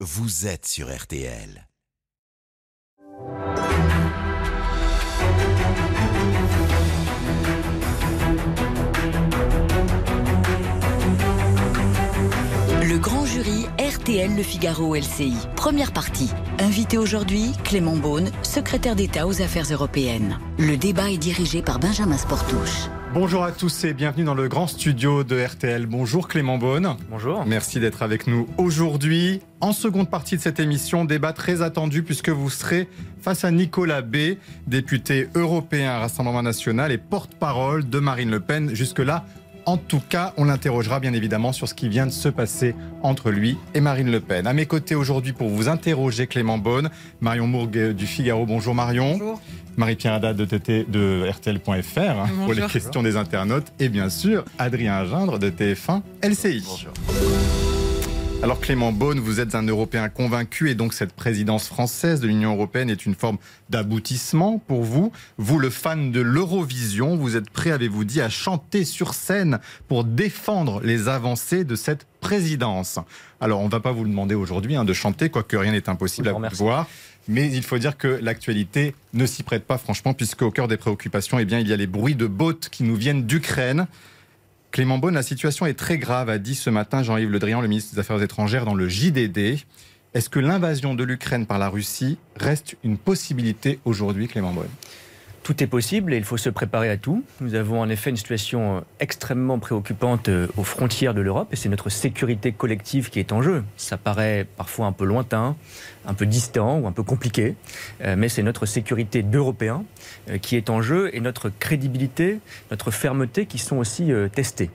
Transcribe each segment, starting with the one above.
vous êtes sur RTL. Le grand jury RTL Le Figaro LCI. Première partie. Invité aujourd'hui, Clément Beaune, secrétaire d'État aux affaires européennes. Le débat est dirigé par Benjamin Sportouche. Bonjour à tous et bienvenue dans le grand studio de RTL. Bonjour Clément Beaune. Bonjour. Merci d'être avec nous aujourd'hui. En seconde partie de cette émission, débat très attendu puisque vous serez face à Nicolas B, député européen à Rassemblement National et porte-parole de Marine Le Pen. Jusque-là, en tout cas, on l'interrogera bien évidemment sur ce qui vient de se passer entre lui et Marine Le Pen. À mes côtés aujourd'hui pour vous interroger, Clément Beaune, Marion Mourgue du Figaro. Bonjour Marion. Bonjour. Marie-Pierre Haddad de, TT, de RTL.fr hein, pour les questions des internautes. Et bien sûr, Adrien Gindre de TF1 LCI. Bonjour. Alors Clément Beaune, vous êtes un Européen convaincu et donc cette présidence française de l'Union européenne est une forme d'aboutissement pour vous. Vous, le fan de l'Eurovision, vous êtes prêt, avez-vous dit, à chanter sur scène pour défendre les avancées de cette présidence? Alors on ne va pas vous demander aujourd'hui hein, de chanter, quoique rien n'est impossible à vous voir. Mais il faut dire que l'actualité ne s'y prête pas franchement, puisque au cœur des préoccupations, eh bien, il y a les bruits de bottes qui nous viennent d'Ukraine. Clément Beaune, la situation est très grave, a dit ce matin Jean-Yves Le Drian, le ministre des Affaires étrangères, dans le JDD. Est-ce que l'invasion de l'Ukraine par la Russie reste une possibilité aujourd'hui, Clément Beaune? Tout est possible et il faut se préparer à tout. Nous avons en effet une situation euh, extrêmement préoccupante euh, aux frontières de l'Europe et c'est notre sécurité collective qui est en jeu. Ça paraît parfois un peu lointain, un peu distant ou un peu compliqué, euh, mais c'est notre sécurité d'Européens qui est en jeu et notre crédibilité, notre fermeté qui sont aussi testées.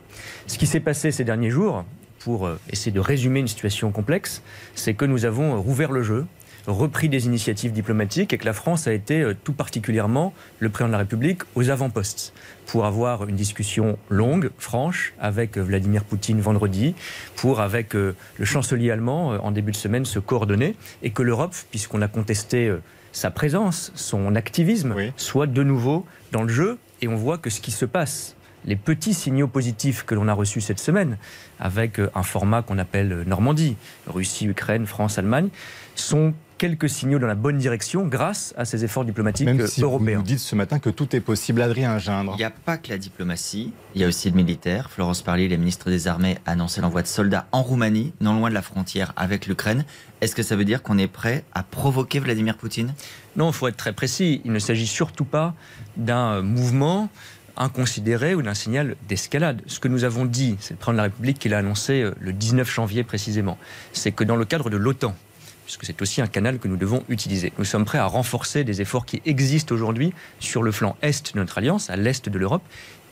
Ce qui s'est passé ces derniers jours, pour essayer de résumer une situation complexe, c'est que nous avons rouvert le jeu repris des initiatives diplomatiques et que la France a été euh, tout particulièrement le président de la République aux avant-postes pour avoir une discussion longue, franche, avec euh, Vladimir Poutine vendredi, pour, avec euh, le chancelier allemand, en début de semaine, se coordonner, et que l'Europe, puisqu'on a contesté sa présence, son activisme, soit de nouveau dans le jeu, et on voit que ce qui se passe les petits signaux positifs que l'on a reçus cette semaine, avec un format qu'on appelle Normandie, Russie, Ukraine, France, Allemagne, sont quelques signaux dans la bonne direction grâce à ces efforts diplomatiques Même si européens. Vous dites ce matin que tout est possible, Adrien Gindre. Il n'y a pas que la diplomatie, il y a aussi le militaire. Florence Parly, la ministre des Armées, a annoncé l'envoi de soldats en Roumanie, non loin de la frontière avec l'Ukraine. Est-ce que ça veut dire qu'on est prêt à provoquer Vladimir Poutine? Non, il faut être très précis. Il ne s'agit surtout pas d'un mouvement inconsidéré ou d'un signal d'escalade. Ce que nous avons dit, c'est le président de la République qui l'a annoncé euh, le 19 janvier précisément, c'est que dans le cadre de l'OTAN, puisque c'est aussi un canal que nous devons utiliser. Nous sommes prêts à renforcer des efforts qui existent aujourd'hui sur le flanc est de notre alliance, à l'est de l'Europe,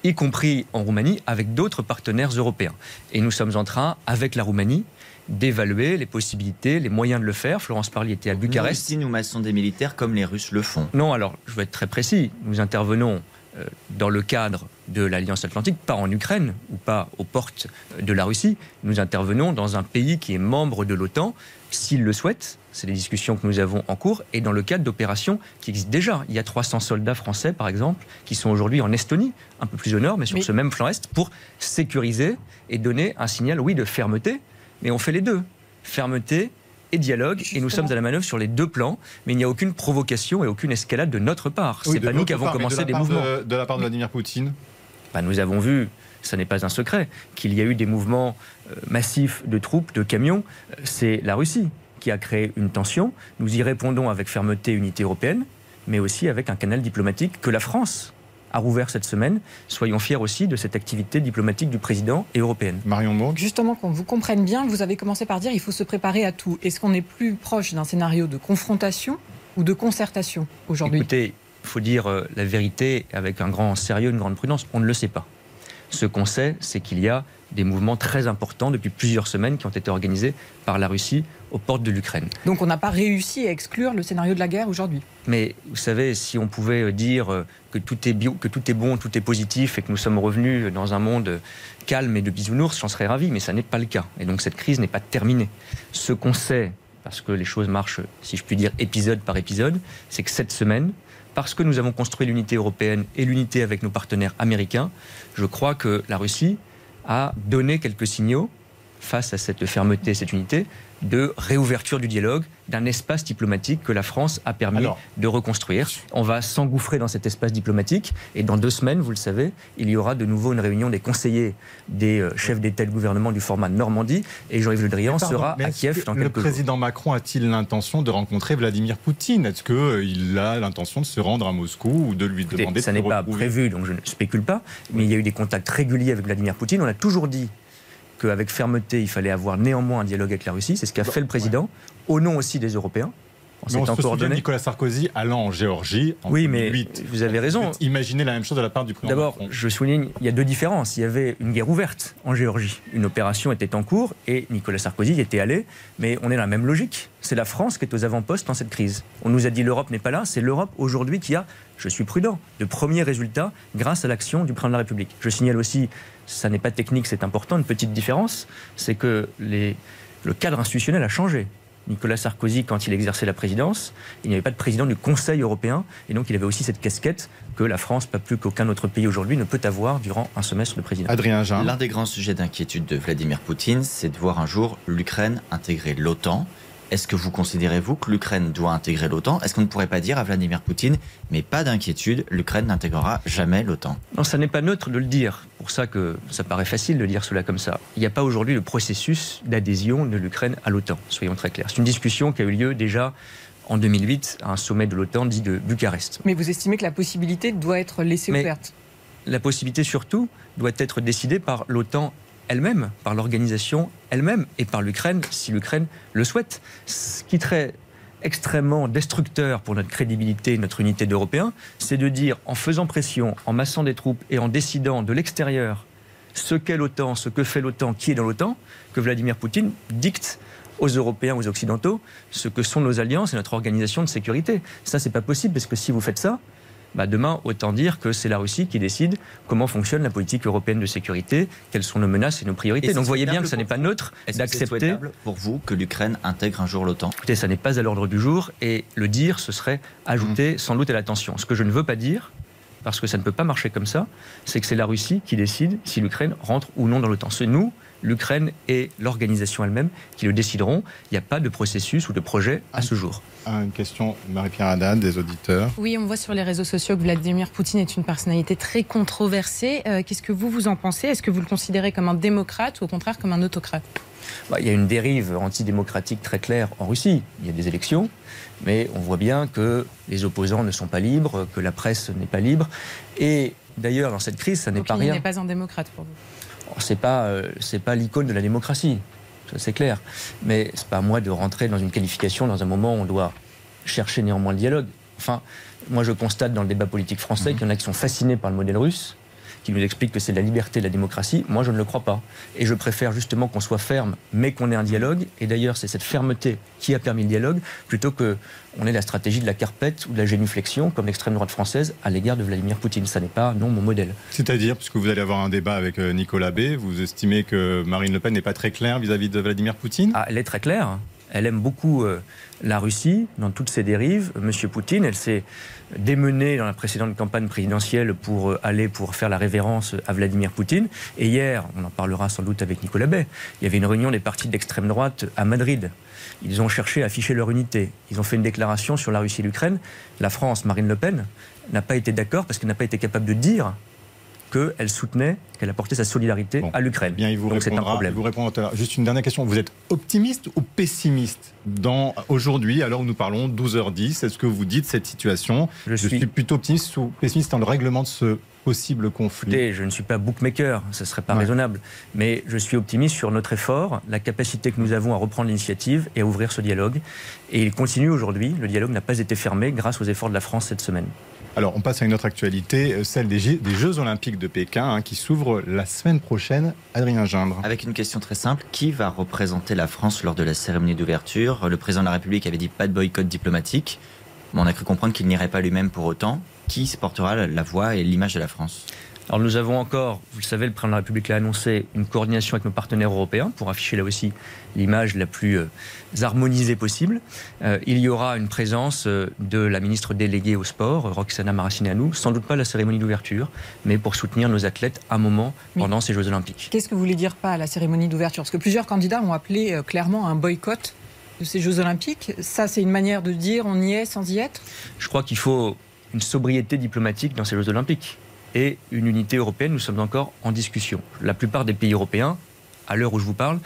y compris en Roumanie, avec d'autres partenaires européens. Et nous sommes en train, avec la Roumanie, d'évaluer les possibilités, les moyens de le faire. Florence Parly était à Bucarest. Nous aussi, nous massons des militaires comme les Russes le font. Non, alors, je vais être très précis. Nous intervenons euh, dans le cadre de l'Alliance Atlantique, pas en Ukraine ou pas aux portes de la Russie. Nous intervenons dans un pays qui est membre de l'OTAN, s'il le souhaite. C'est les discussions que nous avons en cours et dans le cadre d'opérations qui existent déjà. Il y a 300 soldats français, par exemple, qui sont aujourd'hui en Estonie, un peu plus au nord, mais sur ce même flanc est, pour sécuriser et donner un signal, oui, de fermeté. Mais on fait les deux. Fermeté et dialogue. Et nous sommes à la manœuvre sur les deux plans, mais il n'y a aucune provocation et aucune escalade de notre part. Ce n'est pas nous qui avons commencé des mouvements. De, la part de Vladimir Poutine bah, Nous avons vu, ce n'est pas un secret, qu'il y a eu des mouvements euh, massifs de troupes, de camions. C'est la Russie qui a créé une tension. Nous y répondons avec fermeté, unité européenne, mais aussi avec un canal diplomatique que la France a rouvert cette semaine. Soyons fiers aussi de cette activité diplomatique du président et européenne. Marion Mourgue. Justement, qu'on vous comprenne bien, vous avez commencé par dire qu'il faut se préparer à tout. Est-ce qu'on est plus proche d'un scénario de confrontation ou de concertation aujourd'hui? Écoutez, il faut dire euh, la vérité avec un grand sérieux, une grande prudence. On ne le sait pas. Ce qu'on sait, c'est qu'il y a des mouvements très importants depuis plusieurs semaines qui ont été organisés par la Russie aux portes de l'Ukraine. Donc on n'a pas réussi à exclure le scénario de la guerre aujourd'hui Mais vous savez, si on pouvait dire euh, que tout, est bio, que tout est bon, tout est positif et que nous sommes revenus dans un monde calme et de bisounours, j'en serais ravi, mais ça n'est pas le cas. Et donc cette crise n'est pas terminée. Ce qu'on sait, parce que les choses marchent, si je puis dire, épisode par épisode, c'est que cette semaine, parce que nous avons construit l'unité européenne et l'unité avec nos partenaires américains, je crois que la Russie a donné quelques signaux face à cette fermeté, cette unité, de réouverture du dialogue, d'un espace diplomatique que la France a permis de reconstruire. On va s'engouffrer dans cet espace diplomatique et dans deux semaines, vous le savez, il y aura de nouveau une réunion des conseillers des euh, chefs d'État et de gouvernement du format Normandie et Jean-Yves Le Drian sera à Kiev dans quelques Le président Macron a-t-il l'intention de rencontrer Vladimir Poutine? Est-ce qu'il a l'intention de se rendre à Moscou ou de lui demander Ça n'est pas prévu, donc je ne spécule pas, mais il y a eu des contacts réguliers avec Vladimir Poutine. On a toujours dit qu'avec fermeté, il fallait avoir néanmoins un dialogue avec la Russie. C'est ce qu'a fait le président, au nom aussi des Européens. On, on se souvient Nicolas Sarkozy allant en Géorgie en Oui, mais vous avez raison. Imaginez la même chose de la part du président. D'abord, je souligne, il y a deux différences. Il y avait une guerre ouverte en Géorgie. Une opération était en cours et Nicolas Sarkozy y était allé. Mais on est dans la même logique. C'est la France qui est aux avant-postes dans cette crise. On nous a dit l'Europe n'est pas là. C'est l'Europe aujourd'hui qui a, je suis prudent, de premiers résultats grâce à l'action du président de la République. Je signale aussi, ça n'est pas technique, c'est important, une petite différence, c'est que les, le cadre institutionnel a changé. Nicolas Sarkozy, quand il exerçait la présidence, il n'y avait pas de président du Conseil européen, et donc il avait aussi cette casquette que la France, pas plus qu'aucun autre pays aujourd'hui, ne peut avoir durant un semestre de président. Adrien Jean. L'un des grands sujets d'inquiétude de Vladimir Poutine, c'est de voir un jour l'Ukraine intégrer l'OTAN. Est-ce que vous considérez, vous, que l'Ukraine doit intégrer l'OTAN? Est-ce qu'on ne pourrait pas dire à Vladimir Poutine, mais pas d'inquiétude, l'Ukraine n'intégrera jamais l'OTAN? Non, ça n'est pas neutre de le dire. Pour ça que ça paraît facile de dire cela comme ça. Il n'y a pas aujourd'hui le processus d'adhésion de l'Ukraine à l'OTAN, soyons très clairs. C'est une discussion qui a eu lieu déjà en 2008 à un sommet de l'OTAN dit de Bucarest. Mais vous estimez que la possibilité doit être laissée ouverte? La possibilité surtout doit être décidée par l'OTAN elle-même, par l'organisation elle-même et par l'Ukraine, si l'Ukraine le souhaite. Ce qui serait extrêmement destructeur pour notre crédibilité notre unité d'Européens, c'est de dire, en faisant pression, en massant des troupes et en décidant de l'extérieur ce qu'est l'OTAN, ce que fait l'OTAN, qui est dans l'OTAN, que Vladimir Poutine dicte aux Européens, aux Occidentaux, ce que sont nos alliances et notre organisation de sécurité. Ça, c'est pas possible, parce que si vous faites ça, bah demain, autant dire que c'est la Russie qui décide comment fonctionne la politique européenne de sécurité, quelles sont nos menaces et nos priorités. Donc vous voyez bien que ce n'est pas neutre d'accepter. pour vous que l'Ukraine intègre un jour l'OTAN? Écoutez, ça n'est pas à l'ordre du jour et le dire, ce serait ajouter mmh. sans doute à l'attention. Ce que je ne veux pas dire, parce que ça ne peut pas marcher comme ça, c'est que c'est la Russie qui décide si l'Ukraine rentre ou non dans l'OTAN. C'est nous, l'Ukraine et l'organisation elle-même qui le décideront. Il n'y a pas de processus ou de projet à ce jour. Une question, Marie-Pierre Haddad, des auditeurs. Oui, on voit sur les réseaux sociaux que Vladimir Poutine est une personnalité très controversée. Euh, qu'est-ce que vous, vous en pensez? Est-ce que vous le considérez comme un démocrate ou au contraire comme un autocrate? Bah, Il y a une dérive antidémocratique très claire en Russie. Il y a des élections, mais on voit bien que les opposants ne sont pas libres, que la presse n'est pas libre. Et d'ailleurs, dans cette crise, ça n'est pas rien. Il n'est pas un démocrate pour vous? C'est pas euh, c'est pas l'icône de la démocratie, c'est clair. Mais c'est pas à moi de rentrer dans une qualification dans un moment où on doit chercher néanmoins le dialogue. Enfin, moi je constate dans le débat politique français mhm. qu'il y en a qui sont fascinés par le modèle russe, qui nous explique que c'est la liberté, la démocratie. Moi, je ne le crois pas. Et je préfère justement qu'on soit ferme, mais qu'on ait un dialogue. Et d'ailleurs, c'est cette fermeté qui a permis le dialogue, plutôt que on ait la stratégie de la carpette ou de la génuflexion, comme l'extrême droite française, à l'égard de Vladimir Poutine. Ça n'est pas, non, mon modèle. C'est-à-dire, puisque vous allez avoir un débat avec euh, Nicolas B, vous estimez que Marine Le Pen n'est pas très claire vis-à-vis de Vladimir Poutine? Ah, Elle est très claire. Elle aime beaucoup euh, la Russie dans toutes ses dérives. Monsieur Poutine, elle s'est démenée dans la précédente campagne présidentielle pour euh, aller pour faire la révérence à Vladimir Poutine. Et hier, on en parlera sans doute avec Nicolas Bay, il y avait une réunion des partis d'extrême droite à Madrid. Ils ont cherché à afficher leur unité. Ils ont fait une déclaration sur la Russie et l'Ukraine. La France, Marine Le Pen, n'a pas été d'accord parce qu'elle n'a pas été capable de dire qu'elle soutenait, qu'elle apportait sa solidarité à l'Ukraine. Bien, il vous Donc c'est un problème. vous répondra Juste une dernière question. Vous êtes optimiste ou pessimiste dans aujourd'hui, alors où nous parlons 12h10 Est-ce que vous dites cette situation? Je, suis... plutôt optimiste ou pessimiste dans le règlement de ce possible conflit Je ne suis pas bookmaker, ce ne serait pas raisonnable. Mais je suis optimiste sur notre effort, la capacité que nous avons à reprendre l'initiative et à ouvrir ce dialogue. Et il continue aujourd'hui. Le dialogue n'a pas été fermé grâce aux efforts de la France cette semaine. Alors, on passe à une autre actualité, euh, celle des, Jeux Olympiques de Pékin, hein, qui s'ouvrent la semaine prochaine. Adrien Gindre. Avec une question très simple qui va représenter la France lors de la cérémonie d'ouverture? Le président de la République avait dit pas de boycott diplomatique. Mais on a cru comprendre qu'il n'irait pas lui-même pour autant. Qui portera la voix et l'image de la France? Alors nous avons encore, vous le savez, le président de la République l'a annoncé, une coordination avec nos partenaires européens pour afficher là aussi l'image la plus euh, harmonisée possible. Euh, il y aura une présence euh, de la ministre déléguée au sport, Roxana Maracineanu, sans doute pas la cérémonie d'ouverture, mais pour soutenir nos athlètes un moment pendant ces Jeux Olympiques. Qu'est-ce que vous voulez dire pas à la cérémonie d'ouverture? Parce que plusieurs candidats ont appelé clairement un boycott de ces Jeux Olympiques. Ça, c'est une manière de dire on y est sans y être? Je crois qu'il faut une sobriété diplomatique dans ces Jeux Olympiques et une unité européenne. Nous sommes encore en discussion. La plupart des pays européens, à l'heure où je vous parle,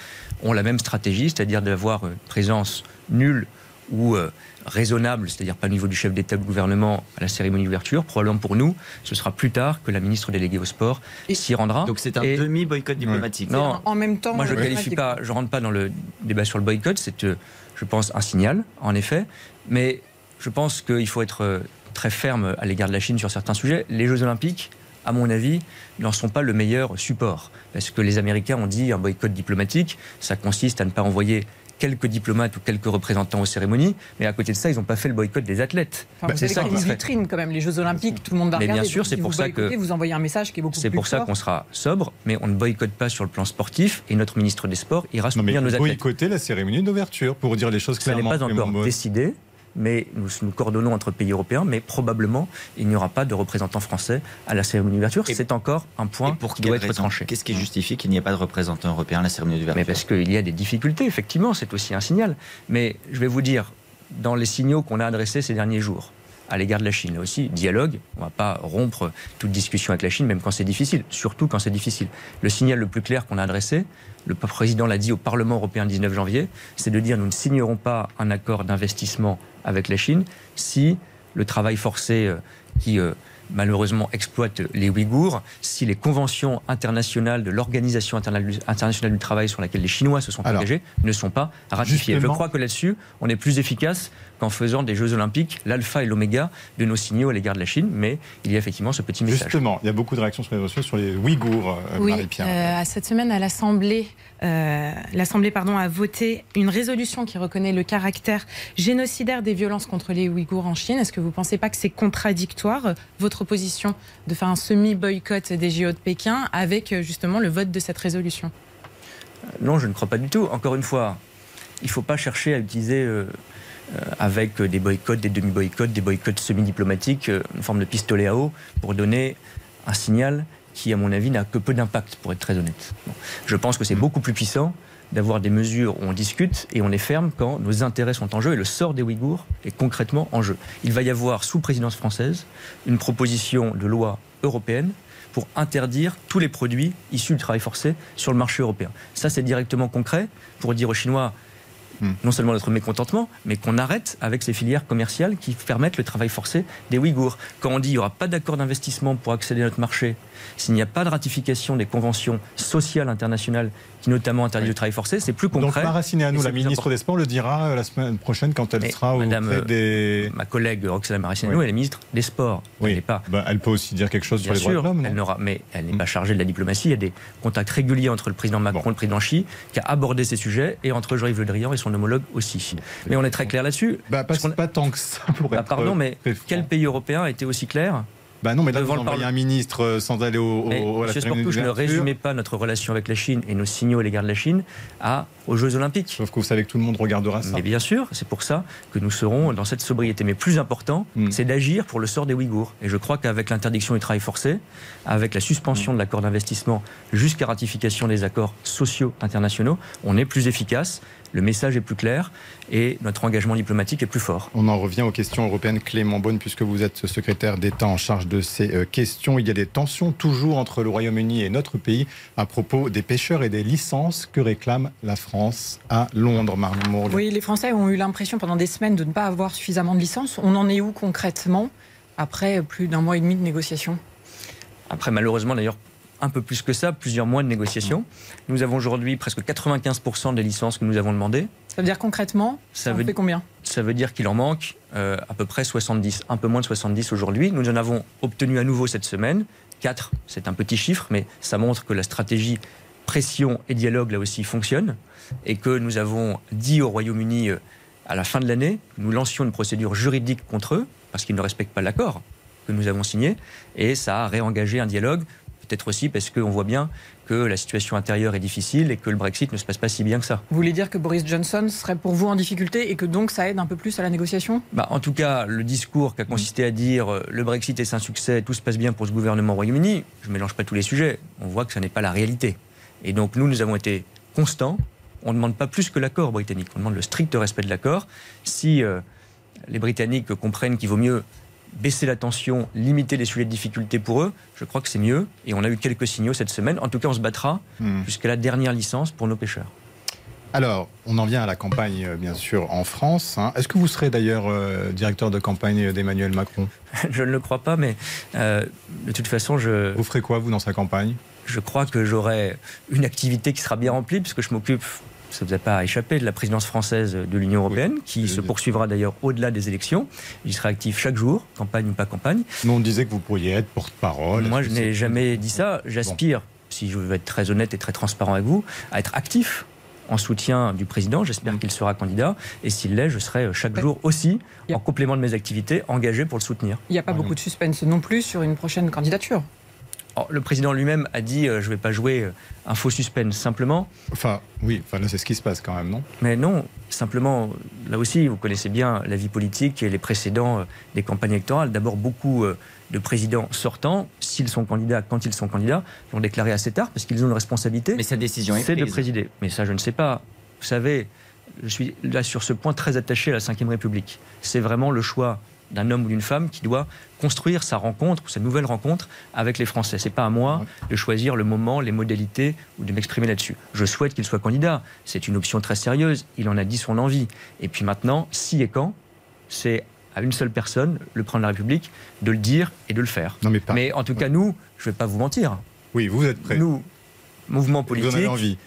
ont la même stratégie, c'est-à-dire d'avoir une présence nulle ou euh, raisonnable, c'est-à-dire pas au niveau du chef d'État ou du gouvernement à la cérémonie d'ouverture. Probablement pour nous, ce sera plus tard que la ministre déléguée au sport s'y rendra. Donc c'est un demi-boycott diplomatique. Non, en même temps, moi je ne qualifie pas, je rentre pas dans le débat sur le boycott. C'est, euh, je pense, un signal, en effet, mais je pense qu'il faut être euh, très ferme à l'égard de la Chine sur certains sujets. Les Jeux Olympiques, à mon avis, n'en sont pas le meilleur support. Parce que les Américains ont dit un boycott diplomatique, ça consiste à ne pas envoyer quelques diplomates ou quelques représentants aux cérémonies, mais à côté de ça, ils n'ont pas fait le boycott des athlètes. c'est ça une vitrine quand même, les Jeux Olympiques, tout le monde va mais regarder. bien sûr, c'est pour ça que vous envoyez un message qui est beaucoup plus C'est pour ça qu'on sera sobre, mais on ne boycotte pas sur le plan sportif et notre ministre des Sports ira soutenir nos athlètes. Boycotter la cérémonie d'ouverture pour dire les choses clairement. Ça n'est pas encore décidé mais nous nous coordonnons entre pays européens, mais probablement il n'y aura pas de représentants français à la cérémonie d'ouverture. C'est encore un point qui doit être tranché. Qu'est-ce qui justifie qu'il n'y ait pas de représentants européens à la cérémonie d'ouverture Mais parce qu'il y a des difficultés, effectivement, c'est aussi un signal. Mais je vais vous dire, dans les signaux qu'on a adressés ces derniers jours, à l'égard de la Chine. Là aussi, dialogue. On ne va pas rompre toute discussion avec la Chine, même quand c'est difficile, surtout quand c'est difficile. Le signal le plus clair qu'on a adressé, le président l'a dit au Parlement européen le 19 janvier, c'est de dire nous ne signerons pas un accord d'investissement avec la Chine si le travail forcé euh, qui euh, malheureusement exploite les Ouïghours, si les conventions internationales de l'Organisation internationale du travail sur laquelle les Chinois se sont engagés ne sont pas ratifiées. Je crois que là-dessus, on est plus efficace qu'en faisant des Jeux Olympiques l'alpha et l'oméga de nos signaux à l'égard de la Chine, mais il y a effectivement ce petit message. Justement, il y a beaucoup de réactions sur les réseaux sur les Ouïghours, euh, oui, Marie-Pierre. Euh, à cette semaine, à l'Assemblée, euh, l'Assemblée pardon, a voté une résolution qui reconnaît le caractère génocidaire des violences contre les Ouïghours en Chine. Est-ce que vous ne pensez pas que c'est contradictoire, votre position de faire un semi-boycott des JO de Pékin avec justement le vote de cette résolution? Non, je ne crois pas du tout. Encore une fois, il ne faut pas chercher à utiliser euh, avec des boycotts, des demi-boycotts, des boycotts semi-diplomatiques, euh, une forme de pistolet à eau pour donner un signal qui, à mon avis, n'a que peu d'impact, pour être très honnête. Je pense que c'est beaucoup plus puissant d'avoir des mesures où on discute et on est ferme quand nos intérêts sont en jeu et le sort des Ouïghours est concrètement en jeu. Il va y avoir, sous présidence française, une proposition de loi européenne pour interdire tous les produits issus du travail forcé sur le marché européen. Ça, c'est directement concret pour dire aux Chinois Hmm. non seulement notre mécontentement, mais qu'on arrête avec ces filières commerciales qui permettent le travail forcé des Ouïghours. Quand on dit qu'il n'y aura pas d'accord d'investissement pour accéder à notre marché, s'il n'y a pas de ratification des conventions sociales internationales qui notamment interdisent le travail forcé, c'est plus concret. Donc Maraciné à nous, la ministre des Sports, le dira euh, la semaine prochaine quand elle sera Madame, auprès des... Ma collègue Roxana Maracineanu, elle est ministre des Sports. Oui. Elle, pas... Bah, elle peut aussi dire quelque chose sur les droits de l'homme. Elle n'aura, mais elle n'est pas chargée de la diplomatie. Il y a des contacts réguliers entre le président Macron et le président Xi qui a abordé ces sujets et entre Jean-Yves Le Drian et son homologue aussi. Mais on est très clair là-dessus. Bah, pas, pas tant que ça pour bah, Pardon, mais quel pays européen a été aussi clair bah non, mais là, devant vous un ministre euh, sans aller au, au, à la ne résumais pas notre relation avec la Chine et nos signaux à l'égard de la Chine à, aux Jeux Olympiques. Sauf que vous savez que tout le monde regardera ça. Mais bien sûr, c'est pour ça que nous serons dans cette sobriété. Mais plus important, hmm. c'est d'agir pour le sort des Ouïghours. Et je crois qu'avec l'interdiction du travail forcé, avec la suspension de l'accord d'investissement jusqu'à ratification des accords sociaux internationaux, on est plus efficace le message est plus clair et notre engagement diplomatique est plus fort. On en revient aux questions européennes. Clément Bonne, puisque vous êtes secrétaire d'État en charge de ces euh, questions, il y a des tensions toujours entre le Royaume-Uni et notre pays à propos des pêcheurs et des licences que réclame la France à Londres. Marlon Oui, les Français ont eu l'impression pendant des semaines de ne pas avoir suffisamment de licences. On en est où concrètement après plus d'un mois et demi de négociations? Après, malheureusement, d'ailleurs, un peu plus que ça, plusieurs mois de négociations. Nous avons aujourd'hui presque 95% des licences que nous avons demandées. Ça veut dire concrètement, ça, veut, fait combien? Ça veut dire qu'il en manque euh, à peu près 70, un peu moins de 70 aujourd'hui. Nous en avons obtenu à nouveau cette semaine. 4, c'est un petit chiffre, mais ça montre que la stratégie pression et dialogue là aussi fonctionne et que nous avons dit au Royaume-Uni euh, à la fin de l'année que nous lancions une procédure juridique contre eux parce qu'ils ne respectent pas l'accord que nous avons signé et ça a réengagé un dialogue peut-être aussi parce qu'on voit bien que la situation intérieure est difficile et que le Brexit ne se passe pas si bien que ça. Vous voulez dire que Boris Johnson serait pour vous en difficulté et que donc ça aide un peu plus à la négociation? Bah, En tout cas, le discours qui a consisté à dire euh, le Brexit est un succès, tout se passe bien pour ce gouvernement au Royaume-Uni, je ne mélange pas tous les sujets, on voit que ce n'est pas la réalité. Et donc nous, nous avons été constants, on ne demande pas plus que l'accord britannique, on demande le strict respect de l'accord. Si euh, les Britanniques comprennent qu'il vaut mieux baisser la tension, limiter les sujets de difficulté pour eux, je crois que c'est mieux. Et on a eu quelques signaux cette semaine. En tout cas, on se battra hmm. jusqu'à la dernière licence pour nos pêcheurs. Alors, on en vient à la campagne, euh, bien sûr, en France. Hein. Est-ce que vous serez d'ailleurs euh, directeur de campagne d'Emmanuel Macron? Je ne le crois pas, mais euh, de toute façon, je... Vous ferez quoi, vous, dans sa campagne? Je crois que j'aurai une activité qui sera bien remplie, puisque je m'occupe ça ne vous a pas échappé, de la présidence française de l'Union européenne, qui se poursuivra d'ailleurs au-delà des élections. J'y serai actif chaque jour, campagne ou pas campagne. Mais on disait que vous pourriez être porte-parole. Moi, je n'ai jamais dit ça. J'aspire, si je veux être très honnête et très transparent avec vous, à être actif en soutien du président. J'espère mm. qu'il sera candidat. Et s'il l'est, je serai chaque jour aussi, en complément de mes activités, engagé pour le soutenir. Il n'y a pas beaucoup de suspense non plus sur une prochaine candidature. Oh, le président lui-même a dit euh, je ne vais pas jouer euh, un faux suspense, simplement. Enfin, oui, enfin, là, c'est ce qui se passe quand même, non? Mais non, simplement, là aussi, vous connaissez bien la vie politique et les précédents euh, des campagnes électorales. D'abord, beaucoup de présidents sortants, s'ils sont candidats, quand ils sont candidats, l'ont déclaré assez tard parce qu'ils ont une responsabilité. Mais sa décision est C'est de présider. Mais ça, je ne sais pas. Vous savez, je suis là sur ce point très attaché à la Ve République. C'est vraiment le choix d'un homme ou d'une femme qui doit construire sa rencontre ou sa nouvelle rencontre avec les Français. C'est pas à moi de choisir le moment, les modalités ou de m'exprimer là-dessus. Je souhaite qu'il soit candidat. C'est une option très sérieuse. Il en a dit son envie. Et puis maintenant, si et quand, c'est à une seule personne, le président de la République, de le dire et de le faire. Non, mais, mais en tout cas, nous, je ne vais pas vous mentir. Oui, vous êtes prêts. Nous, mouvement politique. Vous en avez envie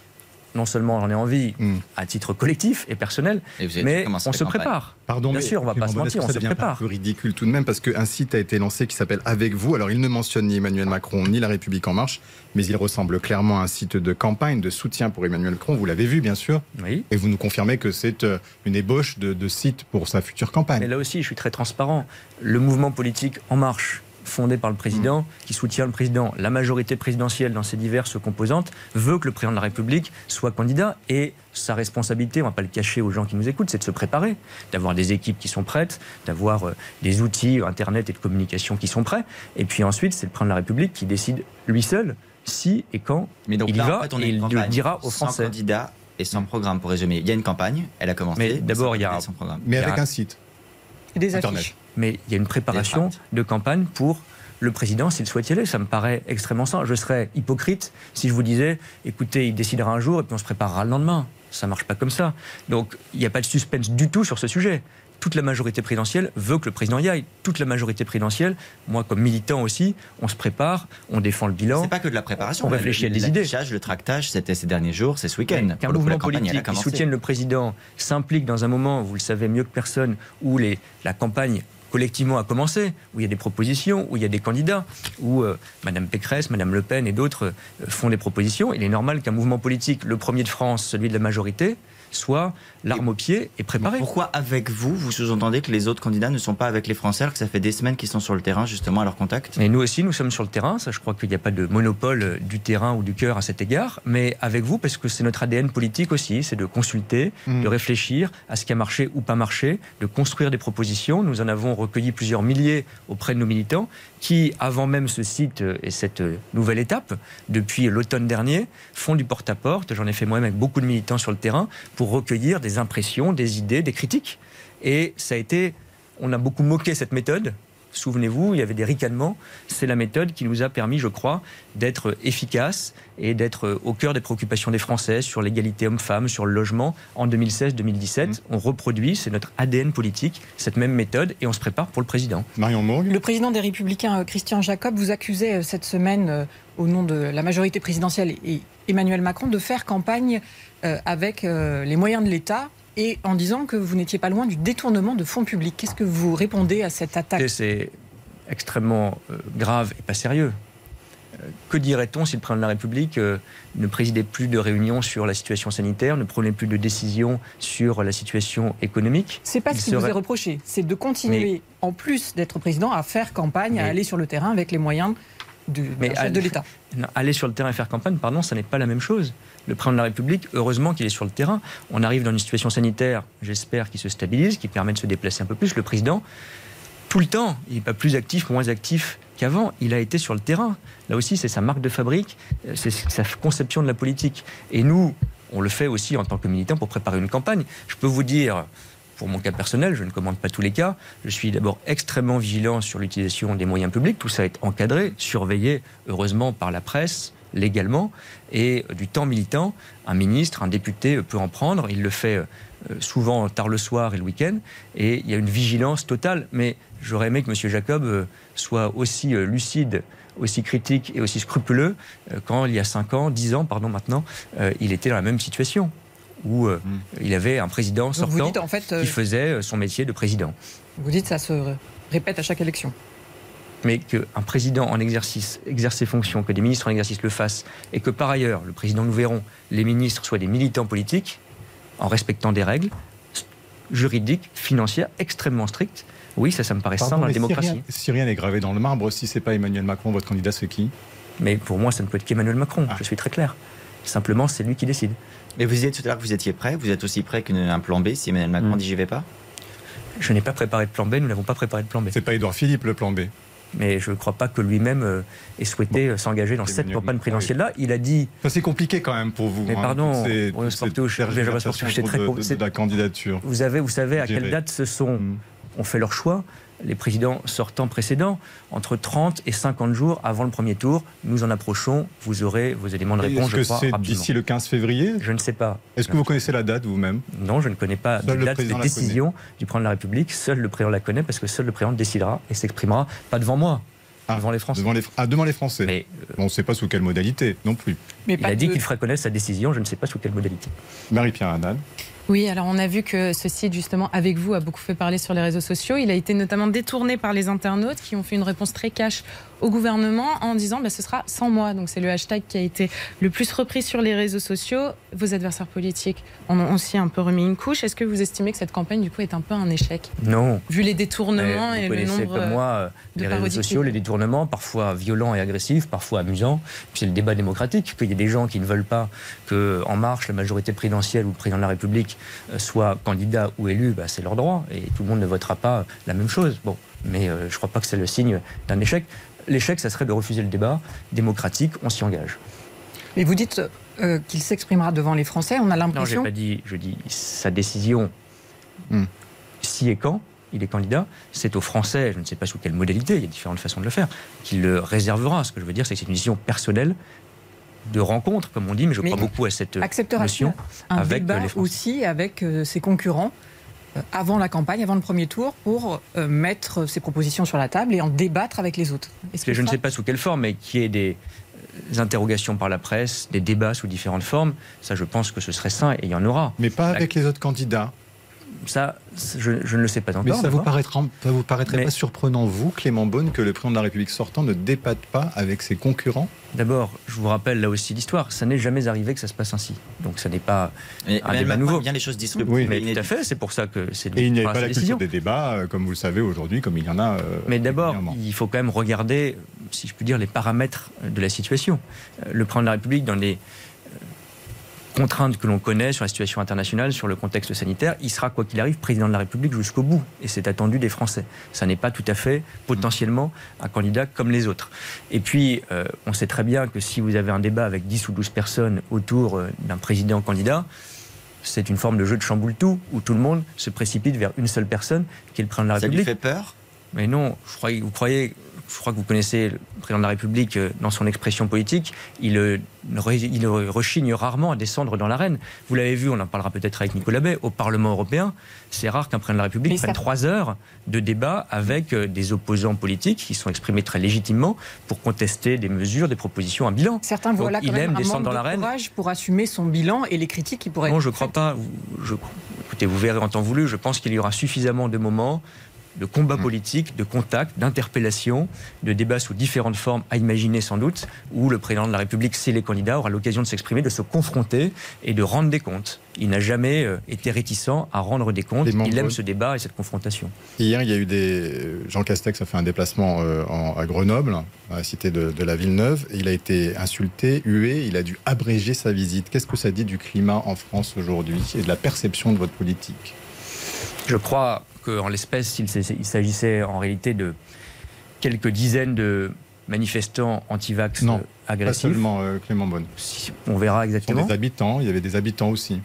non seulement j'en ai envie hmm. à titre collectif et personnel, mais on se prépare. Pardon, Bien sûr, on ne va pas se mentir, on se prépare. C'est un peu ridicule tout de même parce qu'un site a été lancé qui s'appelle Avec vous. Alors il ne mentionne ni Emmanuel Macron ni La République en marche, mais il ressemble clairement à un site de campagne, de soutien pour Emmanuel Macron. Vous l'avez vu, bien sûr. Oui. Et vous nous confirmez que c'est euh, une ébauche de, de site pour sa future campagne. Mais là aussi, je suis très transparent. Le mouvement politique En Marche fondé par le président, qui soutient le président. La majorité présidentielle, dans ses diverses composantes, veut que le président de la République soit candidat et sa responsabilité, on ne va pas le cacher aux gens qui nous écoutent, c'est de se préparer, d'avoir des équipes qui sont prêtes, d'avoir euh, des outils Internet et de communication qui sont prêts. Et puis ensuite, c'est le président de la République qui décide lui seul si et quand il y va et il le dira aux Français. Sans candidat et sans programme, pour résumer. Il y a une campagne, elle a commencé. Mais d'abord, il y a un programme. Mais avec un site. Et des affiches mais il y a une préparation de campagne pour le président s'il souhaite y aller. Ça me paraît extrêmement simple. Je serais hypocrite si je vous disais, écoutez, il décidera un jour et puis on se préparera le lendemain. Ça ne marche pas comme ça. Donc il n'y a pas de suspense du tout sur ce sujet. Toute la majorité présidentielle veut que le président y aille. Toute la majorité présidentielle, moi comme militant aussi, on se prépare, on défend le bilan. C'est pas que de la préparation. On réfléchit à des idées. Le tractage, c'était ces derniers jours, c'est ce week-end. Qu'un mouvement politique qui soutienne le président s'implique dans un moment, vous le savez mieux que personne, où les, la campagne collectivement a commencé, où il y a des propositions, où il y a des candidats, où euh, Mme Pécresse, Mme Le Pen et d'autres euh, font des propositions. Il est normal qu'un mouvement politique, le premier de France, celui de la majorité, soit l'arme au pied et préparé. Pourquoi avec vous, vous sous-entendez que les autres candidats ne sont pas avec les Français alors que ça fait des semaines qu'ils sont sur le terrain justement à leur contact? Et nous aussi, nous sommes sur le terrain. Ça, je crois qu'il n'y a pas de monopole du terrain ou du cœur à cet égard. Mais avec vous, parce que c'est notre ADN politique aussi, c'est de consulter, mmh. de réfléchir à ce qui a marché ou pas marché, de construire des propositions. Nous en avons recueilli plusieurs milliers auprès de nos militants qui, avant même ce site et cette nouvelle étape, depuis l'automne dernier, font du porte-à-porte. J'en ai fait moi-même avec beaucoup de militants sur le terrain pour recueillir des impressions, des idées, des critiques. Et ça a été, on a beaucoup moqué cette méthode. Souvenez-vous, il y avait des ricanements. C'est la méthode qui nous a permis, je crois, d'être efficace et d'être au cœur des préoccupations des Français sur l'égalité homme-femme, sur le logement. En 2016-2017, mmh. on reproduit, c'est notre ADN politique, cette même méthode et on se prépare pour le président. Marion Morgue. Le président des Républicains, euh, Christian Jacob, vous accusait euh, cette semaine, euh, au nom de la majorité présidentielle et Emmanuel Macron, de faire campagne avec les moyens de l'État et en disant que vous n'étiez pas loin du détournement de fonds publics. Qu'est-ce que vous répondez à cette attaque C'est extrêmement euh, grave et pas sérieux. Euh, que dirait-on si le président de la République euh, ne présidait plus de réunions sur la situation sanitaire, ne prenait plus de décisions sur la situation économique? C'est pas ce qui vous est reproché, c'est de continuer, en plus d'être président, à faire campagne, à aller sur le terrain avec les moyens du chef de l'État. Aller sur le terrain et faire campagne, pardon, ça n'est pas la même chose. Le président de la République, heureusement qu'il est sur le terrain. On arrive dans une situation sanitaire, j'espère, qui se stabilise, qui permet de se déplacer un peu plus. Le président, tout le temps, il n'est pas plus actif, moins actif qu'avant. Il a été sur le terrain. Là aussi, c'est sa marque de fabrique, euh, c'est sa conception de la politique. Et nous, on le fait aussi en tant que militant pour préparer une campagne. Je peux vous dire, pour mon cas personnel, je ne commande pas tous les cas. Je suis d'abord extrêmement vigilant sur l'utilisation des moyens publics. Tout ça est encadré, surveillé, heureusement, par la presse, légalement. Et du temps militant, un ministre, un député peut en prendre. Il le fait euh, souvent tard le soir et le week-end. Et il y a une vigilance totale. Mais j'aurais aimé que M. Jacob euh, soit aussi euh, lucide aussi critique et aussi scrupuleux quand il y a 5 ans, 10 ans, pardon, maintenant, il était dans la même situation où euh, hmm. il avait un président sortant en fait, qui euh, faisait euh, son métier de président. Vous dites que ça se répète à chaque élection mais qu'un président en exercice exerce ses fonctions, que des ministres en exercice le fassent, et que par ailleurs, le président, nous verrons, les ministres soient des militants politiques, en respectant des règles juridiques, financières, extrêmement strictes, oui, ça, ça me paraît sain dans la démocratie. Si rien n'est gravé dans le marbre, si c'est pas Emmanuel Macron, votre candidat, c'est qui? Mais pour moi, ça ne peut être qu'Emmanuel Macron, ah. je suis très clair. Simplement, c'est lui qui décide. Mais vous disiez tout à l'heure que vous étiez prêt. Vous êtes aussi prêt qu'un plan B si Emmanuel Macron mm. dit j'y vais pas? Je n'ai pas préparé de plan B. Nous n'avons pas préparé de plan B. C'est pas Édouard Philippe le plan B. Mais je ne crois pas que lui-même euh, ait souhaité euh, s'engager dans cette campagne présidentielle-là. Il a dit. c'est compliqué quand même pour vous. Mais hein. pardon, c'est très de, la candidature. Vous, avez, vous savez à quelle date ce sont. Mm. On fait leur choix les présidents sortants précédents, entre 30 et 50 jours avant le premier tour. Nous en approchons. Vous aurez vos éléments de réponse, Est-ce que c'est d'ici le 15 février? Je ne sais pas. Est-ce que vous connaissez la date vous-même? Non, je ne connais pas la date de décision du président de la République. Seul le président la connaît parce que seul le président décidera et s'exprimera, pas devant moi. Ah, devant les Français. Devant les, ah, devant les Français. Mais, euh, on ne sait pas sous quelle modalité non plus. Mais il a dit qu'il ferait connaître sa décision, je ne sais pas sous quelle modalité. Marie-Pierre Haddad. Oui, alors on a vu que ce site, justement, avec vous, a beaucoup fait parler sur les réseaux sociaux. Il a été notamment détourné par les internautes qui ont fait une réponse très cash au gouvernement en disant bah, ce sera sans moi. Donc c'est le hashtag qui a été le plus repris sur les réseaux sociaux. Vos adversaires politiques en ont aussi un peu remis une couche. Est-ce que vous estimez que cette campagne, du coup, est un peu un échec Non. Vu les détournements et le nombre comme moi, de les réseaux sociaux, les détournements, parfois violents et agressifs, parfois amusants. Puis c'est le débat démocratique, qu'il y ait des gens qui ne veulent pas que En Marche, la majorité présidentielle ou le président de la République euh, soit candidat ou élu, bah, c'est leur droit. Et tout le monde ne votera pas la même chose. Bon, mais euh, je ne crois pas que c'est le signe d'un échec. L'échec, ça serait de refuser le débat démocratique, on s'y engage. Mais vous dites euh, qu'il s'exprimera devant les Français, on a l'impression... Non, je pas dit, je dis sa décision, hmm. si et quand il est candidat, c'est aux Français, je ne sais pas sous quelle modalité, il y a différentes façons de le faire, qu'il le réservera. Ce que je veux dire, c'est que c'est une décision personnelle de rencontre, comme on dit, mais je crois beaucoup à cette notion. Un avec débat aussi avec euh, ses concurrents euh, avant la campagne, avant le premier tour, pour euh, mettre ses propositions sur la table et en débattre avec les autres. Que je ne sais pas sous quelle forme, mais qui est des interrogations par la presse, des débats sous différentes formes, ça je pense que ce serait sain et il y en aura. Mais pas avec les autres candidats ça, je, ne le sais pas encore. Mais ça vous, paraîtra, ça vous paraîtrait pas surprenant, vous, Clément Beaune, que le président de la République sortant ne dépate pas avec ses concurrents? D'abord, je vous rappelle là aussi l'histoire. Ça n'est jamais arrivé que ça se passe ainsi. Donc, ça n'est pas un débat nouveau. Bien les choses disruptent. Oui, mais tout à fait. C'est pour ça que c'est. Et il n'y a pas la culture des débats, euh, comme vous le savez aujourd'hui, comme il y en a. Euh, mais d'abord, il faut quand même regarder, si je puis dire, les paramètres de la situation. Euh, le président de la République, dans les contraintes que l'on connaît sur la situation internationale, sur le contexte sanitaire, il sera, quoi qu'il arrive, président de la République jusqu'au bout. Et c'est attendu des Français. Ça n'est pas tout à fait, potentiellement, un candidat comme les autres. Et puis, euh, on sait très bien que si vous avez un débat avec 10 ou 12 personnes autour euh, d'un président candidat, c'est une forme de jeu de chamboule-tout, où tout le monde se précipite vers une seule personne, qui est le président de la République. Ça lui fait peur? Mais non, vous croyez je crois que vous connaissez le président de la République euh, dans son expression politique, il, euh, il rechigne rarement à descendre dans l'arène. Vous l'avez vu, on en parlera peut-être avec Nicolas Bay, au Parlement européen, c'est rare qu'un président de la République prenne trois heures de débat avec euh, des opposants politiques qui sont exprimés très légitimement pour contester des mesures, des propositions, un bilan. Certains voient là quand il même aime un descendre dans l'arène. courage pour assumer son bilan et les critiques qui pourraient. Non, je ne crois pas. Je, écoutez, vous verrez en temps voulu. Je pense qu'il y aura suffisamment de moments de combat mmh. politique, de contact, d'interpellation, de débat sous différentes formes à imaginer sans doute, où le président de la République, si les candidats, aura l'occasion de s'exprimer, de se confronter et de rendre des comptes. Il n'a jamais euh, été réticent à rendre des comptes. Il aime ce débat et cette confrontation. Hier, il y a eu des. Jean Castex a fait un déplacement euh, à Grenoble, à la cité de, de la Villeneuve, et il a été insulté, hué, il a dû abréger sa visite. Qu'est-ce que ça dit du climat en France aujourd'hui et de la perception de votre politique? Je crois qu'en l'espèce, il s'agissait en réalité de quelques dizaines de manifestants anti-vax non, agressifs. Pas seulement euh, Clément Bonne. on verra exactement. des habitants, il y avait des habitants aussi.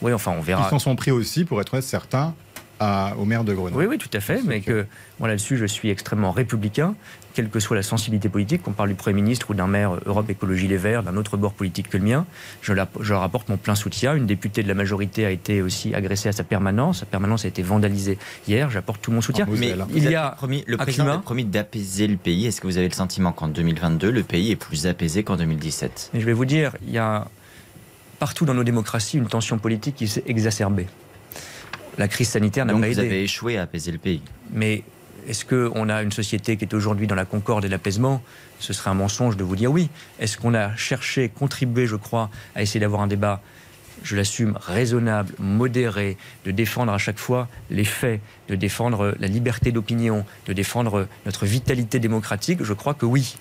Oui, enfin, on verra. Ils s'en sont pris aussi, pour être honnête, certains, au maire de Grenoble. Oui, oui, tout à fait. Mais que, moi, là-dessus, je suis extrêmement républicain, quelle que soit la sensibilité politique, qu'on parle du Premier ministre ou d'un maire Europe Écologie Les Verts, d'un autre bord politique que le mien. Je, leur apporte mon plein soutien. Une députée de la majorité a été aussi agressée à sa permanence. Sa permanence a été vandalisée hier. J'apporte tout mon soutien. Mais il y a promis, le président a promis d'apaiser le pays. Est-ce que vous avez le sentiment qu'en 2022, le pays est plus apaisé qu'en 2017 Je vais vous dire, il y a partout dans nos démocraties une tension politique qui s'est exacerbée. La crise sanitaire n'a pas aidé. Vous avez échoué à apaiser le pays. Mais est-ce qu'on a une société qui est aujourd'hui dans la concorde et l'apaisement? Ce serait un mensonge de vous dire oui. Est-ce qu'on a cherché, contribué, je crois, à essayer d'avoir un débat je l'assume, raisonnable, modéré, de défendre à chaque fois les faits, de défendre la liberté d'opinion, de défendre notre vitalité démocratique, je crois que oui.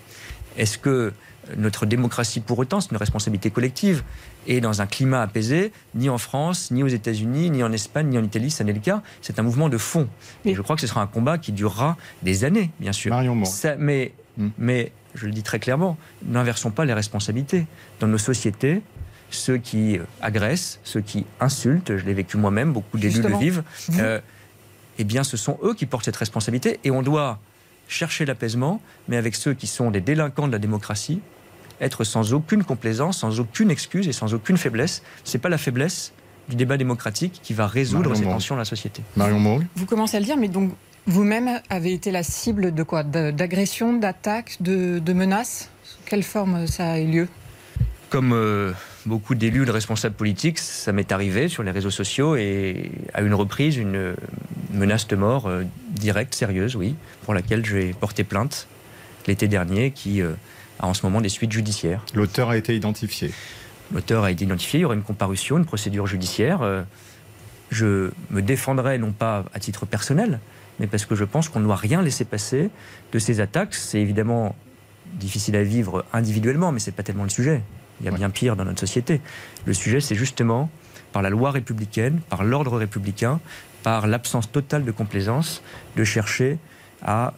Est-ce que notre démocratie, pour autant, c'est une responsabilité collective. Et dans un climat apaisé, ni en France, ni aux États-Unis, ni en Espagne, ni en Italie, ça n'est le cas. C'est un mouvement de fond. Et je crois que ce sera un combat qui durera des années, bien sûr. Marion mais, hmm. mais, je le dis très clairement, n'inversons pas les responsabilités. Dans nos sociétés, ceux qui agressent, ceux qui insultent, je l'ai vécu moi-même, beaucoup d'élus le vivent, euh, eh bien, ce sont eux qui portent cette responsabilité. Et on doit chercher l'apaisement, mais avec ceux qui sont des délinquants de la démocratie, être sans aucune complaisance, sans aucune excuse et sans aucune faiblesse. Ce n'est pas la faiblesse du débat démocratique qui va résoudre ces tensions dans la société. Marion Vous commencez à le dire, mais donc vous-même avez été la cible de quoi? D'agression, d'attaque, de, menaces? Quelle forme ça a eu lieu? Comme euh, beaucoup d'élus, de responsables politiques, ça m'est arrivé sur les réseaux sociaux et à une reprise, une menace de mort euh, directe, sérieuse, oui, pour laquelle j'ai porté plainte l'été dernier, qui euh, a en ce moment des suites judiciaires. L'auteur a été identifié L'auteur a été identifié, il y aura une comparution, une procédure judiciaire. Euh, je me défendrai non pas à titre personnel, mais parce que je pense qu'on ne doit rien laisser passer de ces attaques. C'est évidemment difficile à vivre individuellement, mais ce n'est pas tellement le sujet. Il y a bien pire dans notre société. Le sujet, c'est justement par la loi républicaine, par l'ordre républicain, par l'absence totale de complaisance, de chercher à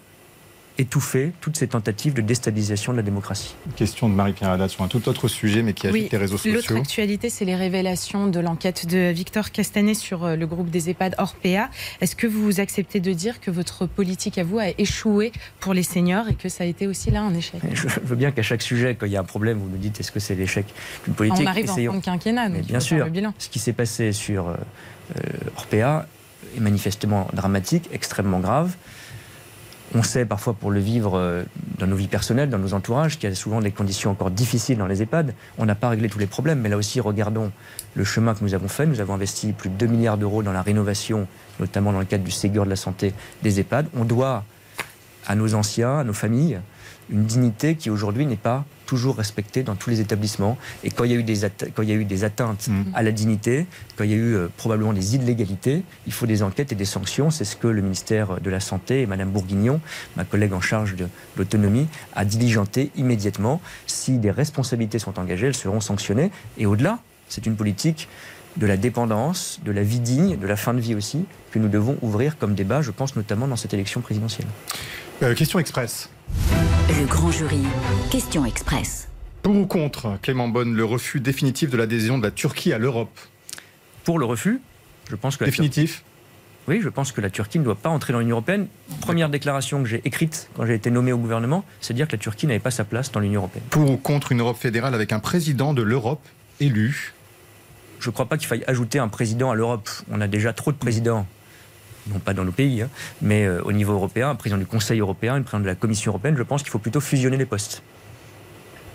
étouffer toutes ces tentatives de déstabilisation de la démocratie. question de Marie-Pierre Haddad sur un tout autre sujet, mais qui agite les réseaux sociaux. L'autre actualité, c'est les révélations de l'enquête de Victor Castanet sur euh, le groupe des EHPAD Orpea. Est-ce que vous acceptez de dire que votre politique à vous a échoué pour les seniors et que ça a été aussi là un échec? Je veux bien qu'à chaque sujet, quand il y a un problème, vous nous dites est-ce que c'est l'échec d'une politique? On arrive en fin quinquennat, donc bien sûr. Le bilan. Ce qui s'est passé sur euh, euh, Orpea est manifestement dramatique, extrêmement grave. On sait parfois pour le vivre euh, dans nos vies personnelles, dans nos entourages, qu'il y a souvent des conditions encore difficiles dans les EHPAD. On n'a pas réglé tous les problèmes, mais là aussi, regardons le chemin que nous avons fait. Nous avons investi plus de 2 milliards d'euros dans la rénovation, notamment dans le cadre du Ségur de la santé des EHPAD. On doit à nos anciens, à nos familles, une dignité qui aujourd'hui n'est pas toujours respectée dans tous les établissements. Et quand il y a eu des, quand il y a eu des atteintes mmh. à la dignité, quand il y a eu euh, probablement des illégalités, il faut des enquêtes et des sanctions. C'est ce que le ministère de la Santé et Mme Bourguignon, ma collègue en charge de l'autonomie, a diligenté immédiatement. Si des responsabilités sont engagées, elles seront sanctionnées. Et au-delà, c'est une politique de la dépendance, de la vie digne, de la fin de vie aussi, que nous devons ouvrir comme débat, je pense notamment dans cette élection présidentielle. Euh, question express. Le grand jury. Question express. Pour ou contre, Clément Bonne, le refus définitif de l'adhésion de la Turquie à l'Europe Pour le refus, je pense que... Définitif Oui, je pense que la Turquie ne doit pas entrer dans l'Union européenne. Première déclaration que j'ai écrite quand j'ai été nommé au gouvernement, c'est dire que la Turquie n'avait pas sa place dans l'Union européenne. Pour ou contre une Europe fédérale avec un président de l'Europe élu Je ne crois pas qu'il faille ajouter un président à l'Europe. On a déjà trop de présidents non pas dans nos pays, hein, mais euh, au niveau européen, un président du Conseil européen, un président de la Commission européenne, je pense qu'il faut plutôt fusionner les postes.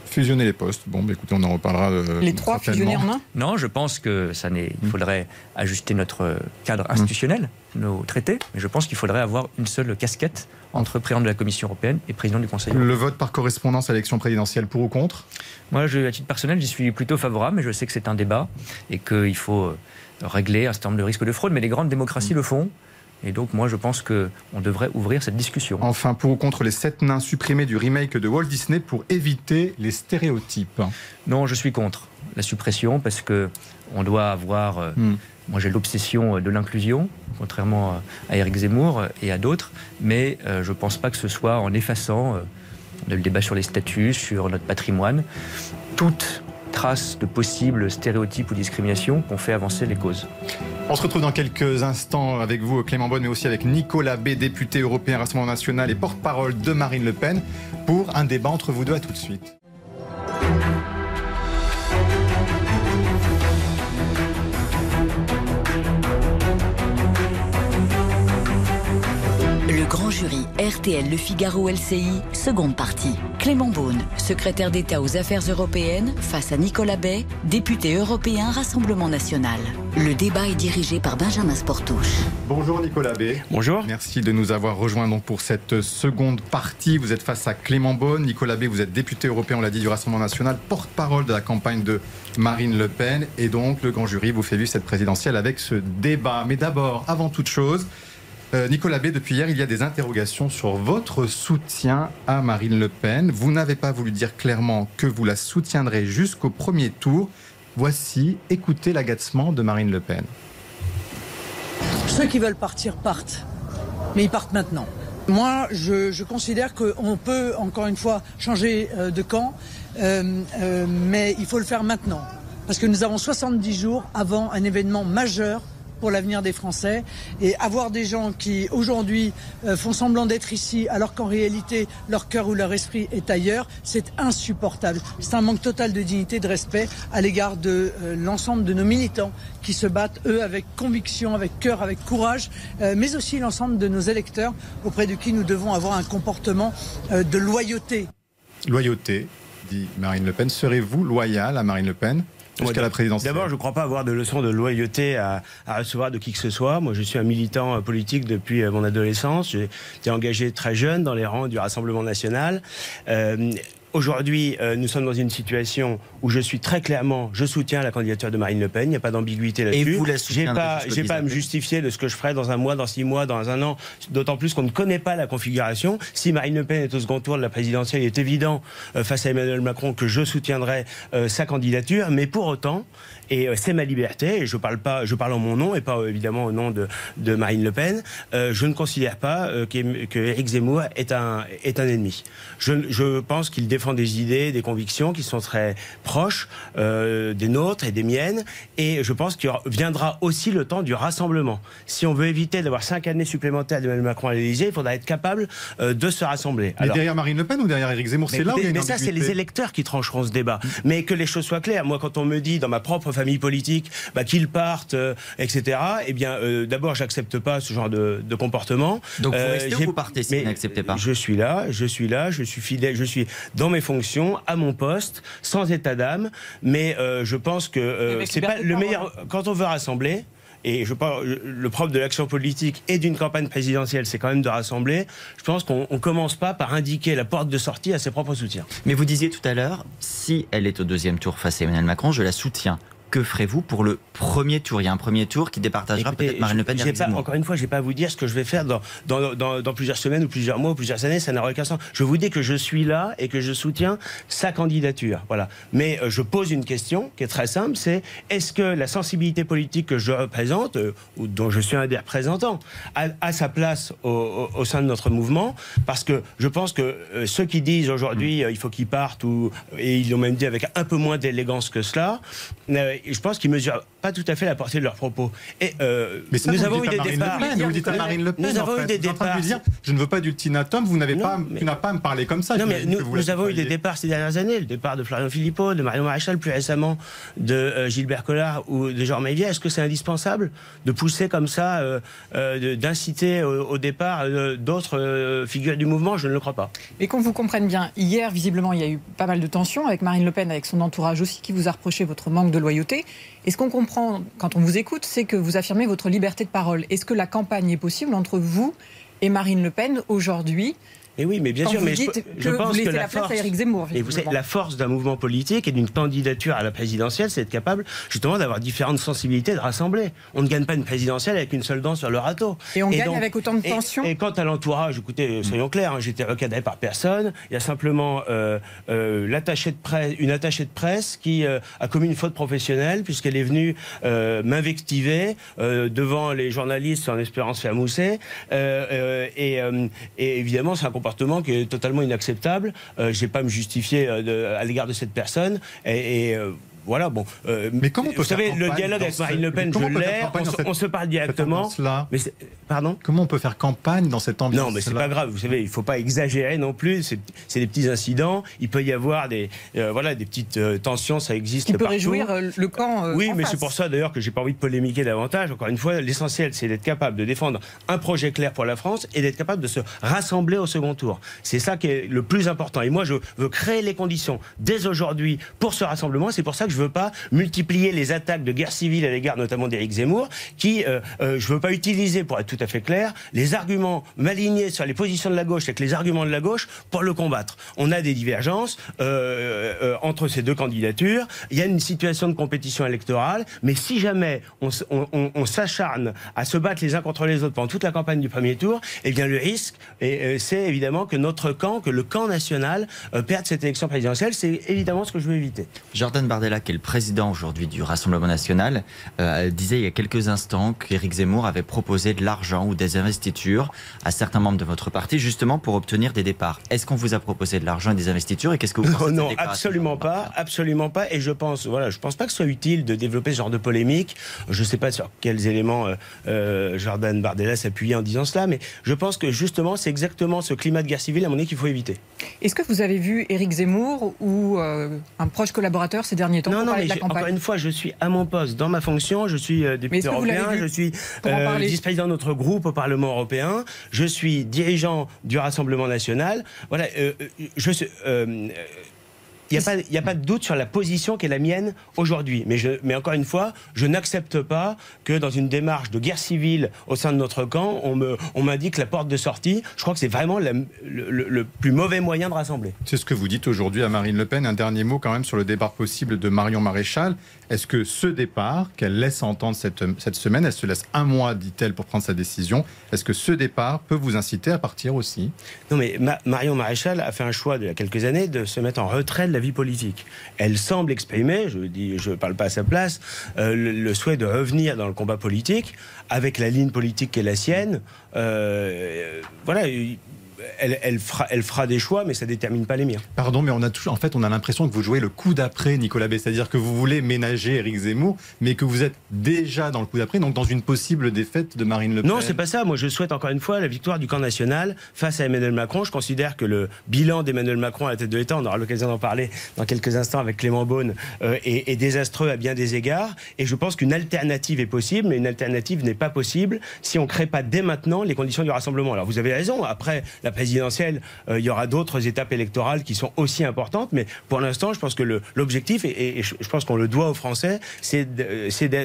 Fusionner les postes. Bon, bah, écoutez, on en reparlera. Euh, les trois fusionnés en un? Non, je pense que ça n'est. Il faudrait ajuster notre cadre institutionnel, nos traités, mais je pense qu'il faudrait avoir une seule casquette entre président de la Commission européenne et président du Conseil. Le vote par correspondance à l'élection présidentielle, pour ou contre? Moi, je, à titre personnel, j'y suis plutôt favorable, mais je sais que c'est un débat et qu'il faut euh, régler un certain nombre de risques de fraude, mais les grandes démocraties le font. Et donc, moi, je pense qu'on devrait ouvrir cette discussion. Enfin, pour ou contre les sept nains supprimés du remake de Walt Disney pour éviter les stéréotypes Non, je suis contre la suppression parce que on doit avoir. Euh, hmm. Moi, j'ai l'obsession de l'inclusion, contrairement à Eric Zemmour et à d'autres, mais euh, je ne pense pas que ce soit en effaçant euh, le débat sur les statuts, sur notre patrimoine, toute trace de possibles stéréotypes ou discriminations qu'on fait avancer les causes. On se retrouve dans quelques instants avec vous, Clément Bonne, mais aussi avec Nicolas B, député européen Rassemblement National et porte-parole de Marine Le Pen, pour un débat entre vous deux. À tout de suite. Grand jury RTL Le Figaro LCI, seconde partie. Clément Beaune, secrétaire d'État aux affaires européennes, face à Nicolas Bay, député européen Rassemblement national. Le débat est dirigé par Benjamin Sportouche. Bonjour Nicolas Bay. Bonjour. Merci de nous avoir rejoints donc pour cette seconde partie. Vous êtes face à Clément Beaune. Nicolas Bay, vous êtes député européen, on l'a dit, du Rassemblement national, porte-parole de la campagne de Marine Le Pen. Et donc, le grand jury vous fait vivre cette présidentielle avec ce débat. Mais d'abord, avant toute chose, euh, Nicolas B, depuis hier, il y a des interrogations sur votre soutien à Marine Le Pen. Vous n'avez pas voulu dire clairement que vous la soutiendrez jusqu'au premier tour. Voici, écoutez l'agacement de Marine Le Pen. Ceux qui veulent partir partent, mais ils partent maintenant. Moi, je, considère qu'on peut, encore une fois, changer euh, de camp, euh, mais il faut le faire maintenant. Parce que nous avons 70 jours avant un événement majeur pour l'avenir des Français. Et avoir des gens qui aujourd'hui euh, font semblant d'être ici alors qu'en réalité leur cœur ou leur esprit est ailleurs, c'est insupportable. C'est un manque total de dignité, de respect à l'égard de euh, l'ensemble de nos militants qui se battent, eux, avec conviction, avec cœur, avec courage, euh, mais aussi l'ensemble de nos électeurs auprès de qui nous devons avoir un comportement de loyauté. Loyauté, dit Marine Le Pen. Serez-vous loyal à Marine Le Pen? D'abord, je ne crois pas avoir de leçon de loyauté à, à, recevoir de qui que ce soit. Moi, je suis un militant euh, politique depuis euh, mon adolescence. J'ai été engagé très jeune dans les rangs du Rassemblement national. Euh, Aujourd'hui, euh, nous sommes dans une situation où je suis très clairement, je soutiens la candidature de Marine Le Pen. Il n'y a pas d'ambiguïté là-dessus. Et vous la J'ai pas, j'ai pas à me justifier de ce que je ferai dans un mois, dans six mois, dans un an. D'autant plus qu'on ne connaît pas la configuration. Si Marine Le Pen est au second tour de la présidentielle, il est évident euh, face à Emmanuel Macron que je soutiendrai euh, sa candidature. Mais pour autant, et c'est ma liberté, et je parle pas, je parle en mon nom et pas évidemment au nom de, de Marine Le Pen. je ne considère pas que, que Éric Zemmour est un est un ennemi. Je, je pense qu'il défend des idées, des convictions qui sont très proches euh, des nôtres et des miennes. Et je pense qu'il viendra aussi le temps du rassemblement. Si on veut éviter d'avoir cinq années supplémentaires d'Emmanuel Macron à l'Élysée, il faudra être capable euh, de se rassembler. Mais derrière Marine Le Pen ou derrière Éric Zemmour, c'est là où il y a Mais ça, c'est les électeurs qui trancheront ce débat. Mais que les choses soient claires. Moi, quand on me dit dans ma propre famille politique bah, qu'ils partent, euh, etc., eh bien, d'abord, j'accepte pas ce genre de, de comportement. Donc vous restez ou vous partez si vous n'acceptez pas Je suis là, je suis là, je suis fidèle, je suis dans mes fonctions, à mon poste, sans état d'âme. Mais euh, je pense que euh, c'est pas le meilleur. Quand on veut rassembler, et je pense le propre de l'action politique et d'une campagne présidentielle, c'est quand même de rassembler. Je pense qu'on ne commence pas par indiquer la porte de sortie à ses propres soutiens. Mais vous disiez tout à l'heure, si elle est au deuxième tour face à Emmanuel Macron, je la soutiens que ferez-vous pour le premier tour? Il y a un premier tour qui départagera peut-être Marine Le Pen et pas, Encore une fois, je ne vais pas vous dire ce que je vais faire dans, dans, dans, plusieurs semaines ou plusieurs mois ou plusieurs années, ça n'aura aucun sens. Je vous dis que je suis là et que je soutiens sa candidature. Voilà. Mais euh, je pose une question qui est très simple, c'est est-ce que la sensibilité politique que je représente, euh, ou dont je suis un des représentants, a, sa place au, au, sein de notre mouvement? Parce que je pense que euh, ceux qui disent aujourd'hui il faut qu'ils partent, ou, et ils l'ont même dit avec un peu moins d'élégance que cela, je pense qu'ils mesurent pas tout à fait la portée de leurs propos. Et euh, mais ça, nous avons eu des départs. vous dites à Marine Le Pen. Nous avons eu des départs. Je ne veux pas d'ultimatum. Vous n'avez pas, tu n'as pas à me parler comme ça. Non, mais nous, avons eu des départs ces dernières années. Le départ de Florian Philippot, de Marion Maréchal, plus récemment de euh, Gilbert Collard ou de Jean Mévier. Est-ce que c'est indispensable de pousser comme ça, euh, d'inciter au, départ d'autres figures du mouvement? Je ne le crois pas. Mais qu'on vous comprenne bien, hier, visiblement, il y a eu pas mal de tensions avec Marine Le Pen, avec son entourage aussi, qui vous a reproché votre manque de loyauté. Et ce qu'on comprend quand on vous écoute, c'est que vous affirmez votre liberté de parole. Est-ce que la campagne est possible entre vous et Marine Le Pen aujourd'hui? Et oui, mais bien sûr, mais je, pense que la, force, Zemmour, et vous savez, la force d'un mouvement politique et d'une candidature à la présidentielle, c'est être capable justement d'avoir différentes sensibilités de rassembler. On ne gagne pas une présidentielle avec une seule dent sur le râteau. Et on gagne avec autant de tension. Et, quant à l'entourage, écoutez, soyons clairs, hein, j'étais recadré par personne. Il y a simplement euh, euh, l'attaché de presse, une attachée de presse qui euh, a commis une faute professionnelle puisqu'elle est venue m'invectiver devant les journalistes en espérant se faire mousser. Et, et, évidemment, c'est un comportement qui est totalement inacceptable. Euh, je n'ai pas à me justifier euh, à l'égard de cette personne. Et, euh, voilà, bon. Euh, mais comment on peut Vous savez, le dialogue avec Marine Le Pen, je l'ai. On, se parle directement. Mais pardon Comment on peut faire campagne dans cette ambiance Non, mais c'est pas grave. Vous savez, il faut pas exagérer non plus. C'est des petits incidents. Il peut y avoir des, euh, voilà, des petites euh, tensions. Ça existe. Qui peut réjouir le camp. oui, mais c'est pour ça d'ailleurs que j'ai pas envie de polémiquer davantage. Encore une fois, l'essentiel, c'est d'être capable de défendre un projet clair pour la France et d'être capable de se rassembler au second tour. C'est ça qui est le plus important. Et moi, je veux créer les conditions dès aujourd'hui pour ce rassemblement. C'est pour ça que je veux pas multiplier les attaques de guerre civile à l'égard notamment d'Éric Zemmour, qui, euh, euh, je veux pas utiliser, pour être tout à fait clair, les arguments m'aligner sur les positions de la gauche avec les arguments de la gauche pour le combattre. On a des divergences euh, entre ces deux candidatures. Il y a une situation de compétition électorale, mais si jamais on, s'acharne à se battre les uns contre les autres pendant toute la campagne du premier tour, eh bien le risque, c'est évidemment que notre camp, que le camp national perde cette élection présidentielle. C'est évidemment ce que je veux éviter. Jordan Bardella, qui est le président aujourd'hui du Rassemblement national, euh, disait il y a quelques instants qu'Éric Zemmour avait proposé de l'argent ou des investitures à certains membres de votre parti, justement pour obtenir des départs. Est-ce qu'on vous a proposé de l'argent et des investitures et qu'est-ce que vous pensez Non, non absolument pas, absolument pas. Et je pense, voilà, je pense pas que ce soit utile de développer ce genre de polémique. Je ne sais pas sur quels éléments euh, euh, Jordan Bardella s'appuyait en disant cela, mais je pense que justement, c'est exactement ce climat de guerre civile, à mon avis, qu'il faut éviter. Est-ce que vous avez vu Éric Zemmour ou un proche collaborateur ces derniers temps Non, non, mais encore une fois, je suis à mon poste dans ma fonction. Je suis euh, député européen, je suis euh, vice-président de notre groupe au Parlement européen, je suis dirigeant du Rassemblement national. Voilà, euh, je suis n'y a, pas de doute sur la position qui est la mienne aujourd'hui. Mais, encore une fois, je n'accepte pas que dans une démarche de guerre civile au sein de notre camp, on m'indique on la porte de sortie. Je crois que c'est vraiment le, plus mauvais moyen de rassembler. C'est ce que vous dites aujourd'hui à Marine Le Pen. Un dernier mot quand même sur le départ possible de Marion Maréchal. Est-ce que ce départ qu'elle laisse entendre cette, cette semaine, elle se laisse un mois, dit-elle, pour prendre sa décision, est-ce que ce départ peut vous inciter à partir aussi? Non mais Marion Maréchal a fait un choix il y a quelques années de se mettre en retrait de la vie politique. Elle semble exprimer, je dis, je parle pas à sa place, euh, le, souhait de revenir dans le combat politique avec la ligne politique qui est la sienne. Euh, voilà, elle, fera, des choix, mais ça ne détermine pas les miens. Pardon, mais on a toujours, en fait, on a l'impression que vous jouez le coup d'après, Nicolas B. C'est-à-dire que vous voulez ménager Éric Zemmour, mais que vous êtes déjà dans le coup d'après, donc dans une possible défaite de Marine Le Pen. Non, c'est pas ça. Moi, je souhaite encore une fois la victoire du camp national face à Emmanuel Macron. Je considère que le bilan d'Emmanuel Macron à la tête de l'État, on aura l'occasion d'en parler dans quelques instants avec Clément Beaune, euh, est, désastreux à bien des égards. Et je pense qu'une alternative est possible, mais une alternative n'est pas possible si on ne crée pas dès maintenant les conditions du rassemblement. Alors, vous avez raison. Après la présidentielle, euh, il y aura d'autres étapes électorales qui sont aussi importantes. Mais pour l'instant, je pense que l'objectif, et, je pense qu'on le doit aux Français, c'est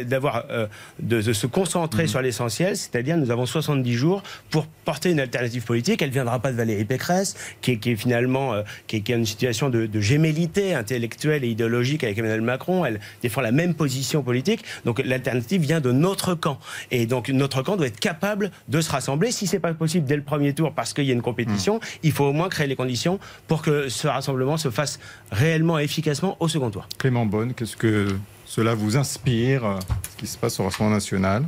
d'avoir euh, de, se concentrer mmh. sur l'essentiel, c'est-à-dire nous avons 70 jours pour porter une alternative politique. Elle ne viendra pas de Valérie Pécresse, qui est, finalement euh, qui, est, une situation de, de, gémellité intellectuelle et idéologique avec Emmanuel Macron. Elle défend la même position politique. Donc l'alternative vient de notre camp. Et donc notre camp doit être capable de se rassembler. Si c'est pas possible dès le premier tour parce qu'il y a une compétition, Hmm. il faut au moins créer les conditions pour que ce rassemblement se fasse réellement et efficacement au second tour. Clément Bonne, qu'est-ce que cela vous inspire, ce qui se passe au Rassemblement national?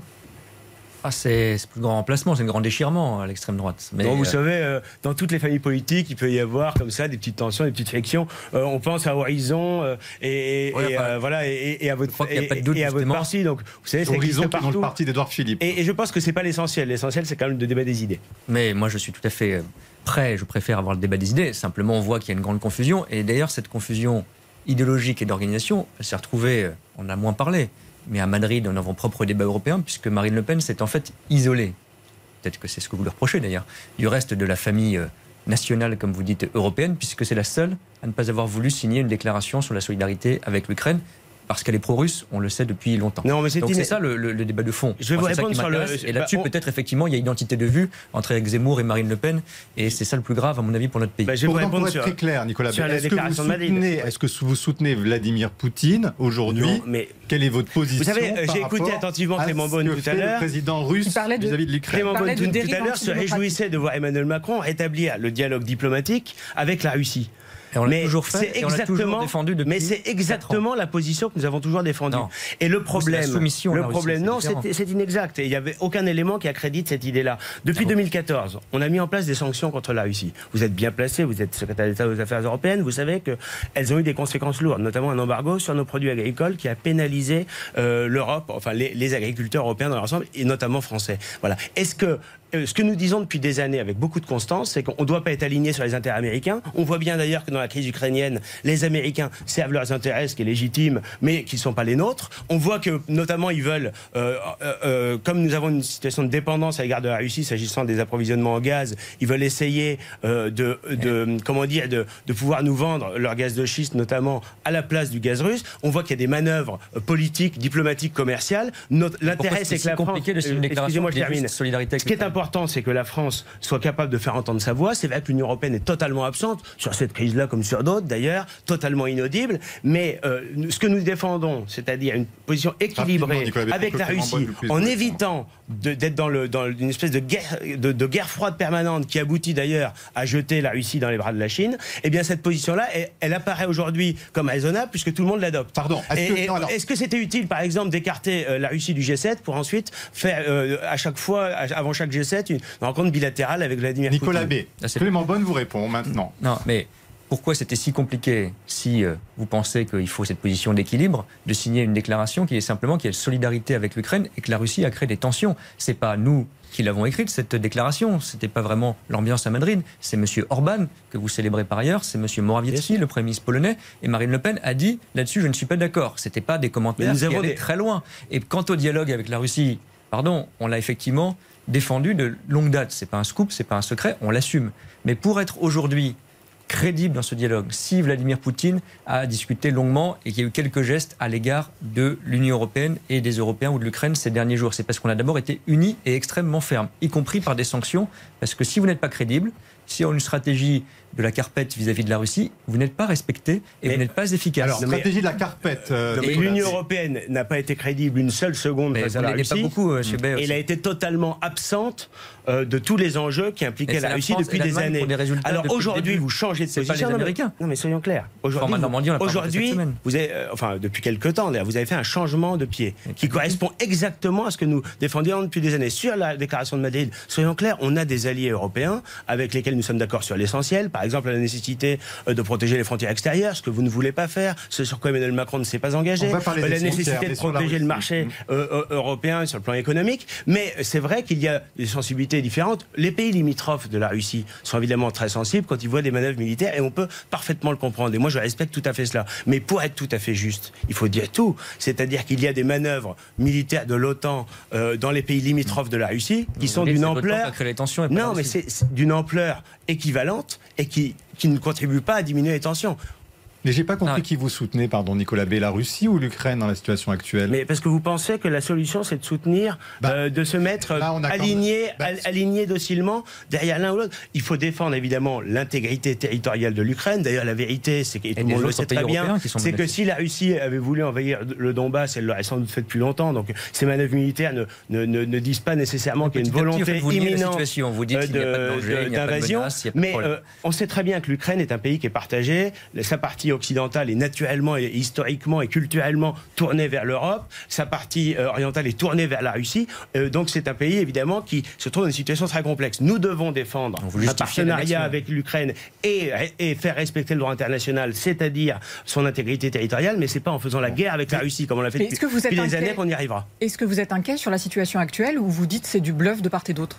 Ah, c'est le plus grand remplacement, c'est un grand déchirement à l'extrême droite. Mais vous euh, savez, euh, dans toutes les familles politiques, il peut y avoir comme ça des petites tensions, des petites frictions. Euh, on pense à Horizon et, voilà et, à votre et, et, à votre parti. Donc, vous savez, c'est Horizon qui est le parti d'Edouard Philippe. Et, je pense que c'est pas l'essentiel. L'essentiel, c'est quand même le débat des idées. Mais moi, je suis tout à fait prêt. Je préfère avoir le débat des idées. Simplement, on voit qu'il y a une grande confusion. Et d'ailleurs, cette confusion idéologique et d'organisation, s'est retrouvée. On a moins parlé mais à Madrid, on a un propre débat européen, puisque Marine Le Pen s'est en fait isolée. Peut-être que c'est ce que vous lui reprochez d'ailleurs, du reste de la famille euh, nationale, comme vous dites, européenne, puisque c'est la seule à ne pas avoir voulu signer une déclaration sur la solidarité avec l'Ukraine parce qu'elle est pro-russe, on le sait depuis longtemps. Non, mais c'est Donc c'est ça le, débat de fond. Je vais vous répondre sur le. Et là-dessus, bah, peut-être effectivement, il y a identité de vue entre Eric Zemmour et Marine Le Pen, et c'est ça le plus grave à mon avis pour notre pays. Bah, je vais vous répondre être très clair, Nicolas. Est-ce que, vous soutenez, est-ce que vous soutenez Vladimir Poutine aujourd'hui Mais quelle est votre position Vous savez, j'ai écouté attentivement Clément Beaune tout à l'heure. Le président russe vis-à-vis de l'Ukraine. Clément Beaune tout à l'heure se réjouissait de voir Emmanuel Macron rétablir le dialogue diplomatique avec la Russie on l'a toujours fait. exactement, défendu mais c'est exactement la position que nous avons toujours défendue. Et le problème, le problème, non, c'est inexact. Et il n'y avait aucun élément qui accrédite cette idée-là. Depuis 2014, ah on a mis en place des sanctions contre la Russie. Vous êtes bien placé, vous êtes secrétaire d'État aux Affaires européennes, vous savez qu'elles ont eu des conséquences lourdes, notamment un embargo sur nos produits agricoles qui a pénalisé euh, l'Europe, enfin les, les, agriculteurs européens dans l'ensemble, et notamment français. Voilà. Est-ce que ce que nous disons depuis des années avec beaucoup de constance, c'est qu'on ne doit pas être aligné sur les intérêts américains. On voit bien d'ailleurs que dans la crise ukrainienne, les Américains servent leurs intérêts, ce qui est légitime, mais qui ne sont pas les nôtres. On voit que notamment ils veulent, euh, euh, comme nous avons une situation de dépendance à l'égard de la Russie s'agissant des approvisionnements en gaz, ils veulent essayer de, comment dire, de, pouvoir nous vendre leur gaz de schiste notamment à la place du gaz russe. On voit qu'il y a des manœuvres politiques, diplomatiques, commerciales. L'intérêt, c'est que la France, excusez-moi, je termine. Solidarité ce qui est important important, c'est que la France soit capable de faire entendre sa voix. C'est vrai que l'Union européenne est totalement absente sur cette crise-là, comme sur d'autres d'ailleurs, totalement inaudible. Mais euh, ce que nous défendons, c'est-à-dire une position équilibrée avec la Russie, en évitant d'être dans, le, dans une espèce de guerre, de, guerre froide permanente qui aboutit d'ailleurs à jeter la Russie dans les bras de la Chine, eh bien cette position-là, elle, apparaît aujourd'hui comme raisonnable puisque tout le monde l'adopte. Pardon. Est-ce que c'était utile, par exemple, d'écarter euh, la Russie du G7 pour ensuite faire euh, à chaque fois, avant chaque G7, une rencontre bilatérale avec Vladimir Nicolas Poutine. Nicolas B. Clément Bonne vous répond maintenant. Non, mais pourquoi c'était si compliqué si euh, vous pensez qu'il faut cette position d'équilibre de signer une déclaration qui est simplement qu'il y a une solidarité avec l'Ukraine et que la Russie a créé des tensions? C'est pas nous qui l'avons écrite cette déclaration. C'était pas vraiment l'ambiance à Madrid. C'est M. Orban que vous célébrez par ailleurs. C'est M. Morawiecki, le premier ministre polonais. Et Marine Le Pen a dit là-dessus je ne suis pas d'accord. C'était pas des commentaires qui allaient très loin. Et quant au dialogue avec la Russie, pardon, on l'a effectivement défendu de longue date. C'est pas un scoop, c'est pas un secret, on l'assume. Mais pour être aujourd'hui crédible dans ce dialogue, si Vladimir Poutine a discuté longuement et qu'il y a eu quelques gestes à l'égard de l'Union européenne et des Européens ou de l'Ukraine ces derniers jours, c'est parce qu'on a d'abord été unis et extrêmement fermes, y compris par des sanctions, parce que si vous n'êtes pas crédible, si on a une stratégie de la carpette vis-à-vis de la Russie, vous n'êtes pas respecté et vous n'êtes pas efficace. Alors, stratégie de la carpette. Euh, L'Union européenne n'a pas été crédible une seule seconde face à la Russie. Pas beaucoup, euh, Elle a été totalement absente euh, de tous les enjeux qui impliquaient la, Russie depuis des années. Alors aujourd'hui, vous changez de position. Pas les Américains. Non mais, soyons clairs. Aujourd'hui, vous, avez, enfin depuis quelques temps, vous avez fait un changement de pied qui correspond exactement à ce que nous défendions depuis des années. Sur la déclaration de Madrid, soyons clairs, on a des alliés européens avec lesquels nous sommes d'accord sur l'essentiel par exemple la nécessité euh, de protéger les frontières extérieures, ce que vous ne voulez pas faire, ce sur quoi Emmanuel Macron ne s'est pas engagé, euh, la nécessité de protéger le marché mm. euh, européen sur le plan économique. Mais c'est vrai qu'il y a des sensibilités différentes. Les pays limitrophes de la Russie sont évidemment très sensibles quand ils voient des manœuvres militaires et on peut parfaitement le comprendre. Et moi, je respecte tout à fait cela. Mais pour être tout à fait juste, il faut dire tout. C'est-à-dire qu'il y a des manœuvres militaires de l'OTAN dans les pays limitrophes de la Russie qui sont d'une ampleur. non, mais c'est d'une ampleur équivalente et qui, ne contribue pas à diminuer les tensions. Mais j'ai pas compris qui vous soutenez, pardon, Nicolas B, la Russie ou l'Ukraine dans la situation actuelle? Mais parce que vous pensez que la solution, c'est de soutenir, bah, euh, de se mettre aligné, bah, aligné docilement derrière l'un ou l'autre. Il faut défendre évidemment l'intégrité territoriale de l'Ukraine. D'ailleurs, la vérité, c'est que tout le monde le sait très bien, c'est que si la Russie avait voulu envahir le Donbass, elle l'aurait sans doute fait depuis longtemps. Donc ces manœuvres militaires ne, ne, ne, disent pas nécessairement qu'il y a une volonté imminente d'invasion. Mais euh, on sait très bien que l'Ukraine est un pays qui est partagé. Sa partie partie occidentale est naturellement et historiquement et culturellement tournée vers l'Europe. Sa partie euh, orientale est tournée vers la Russie. Euh, donc c'est un pays évidemment qui se trouve dans une situation très complexe. Nous devons défendre un partenariat avec l'Ukraine et, et, faire respecter le droit international, c'est-à-dire son intégrité territoriale, mais c'est pas en faisant la guerre avec la Russie comme on l'a fait depuis, depuis des années qu'on y arrivera. Est-ce que vous êtes inquiet sur la situation actuelle ou vous dites c'est du bluff de part et d'autre?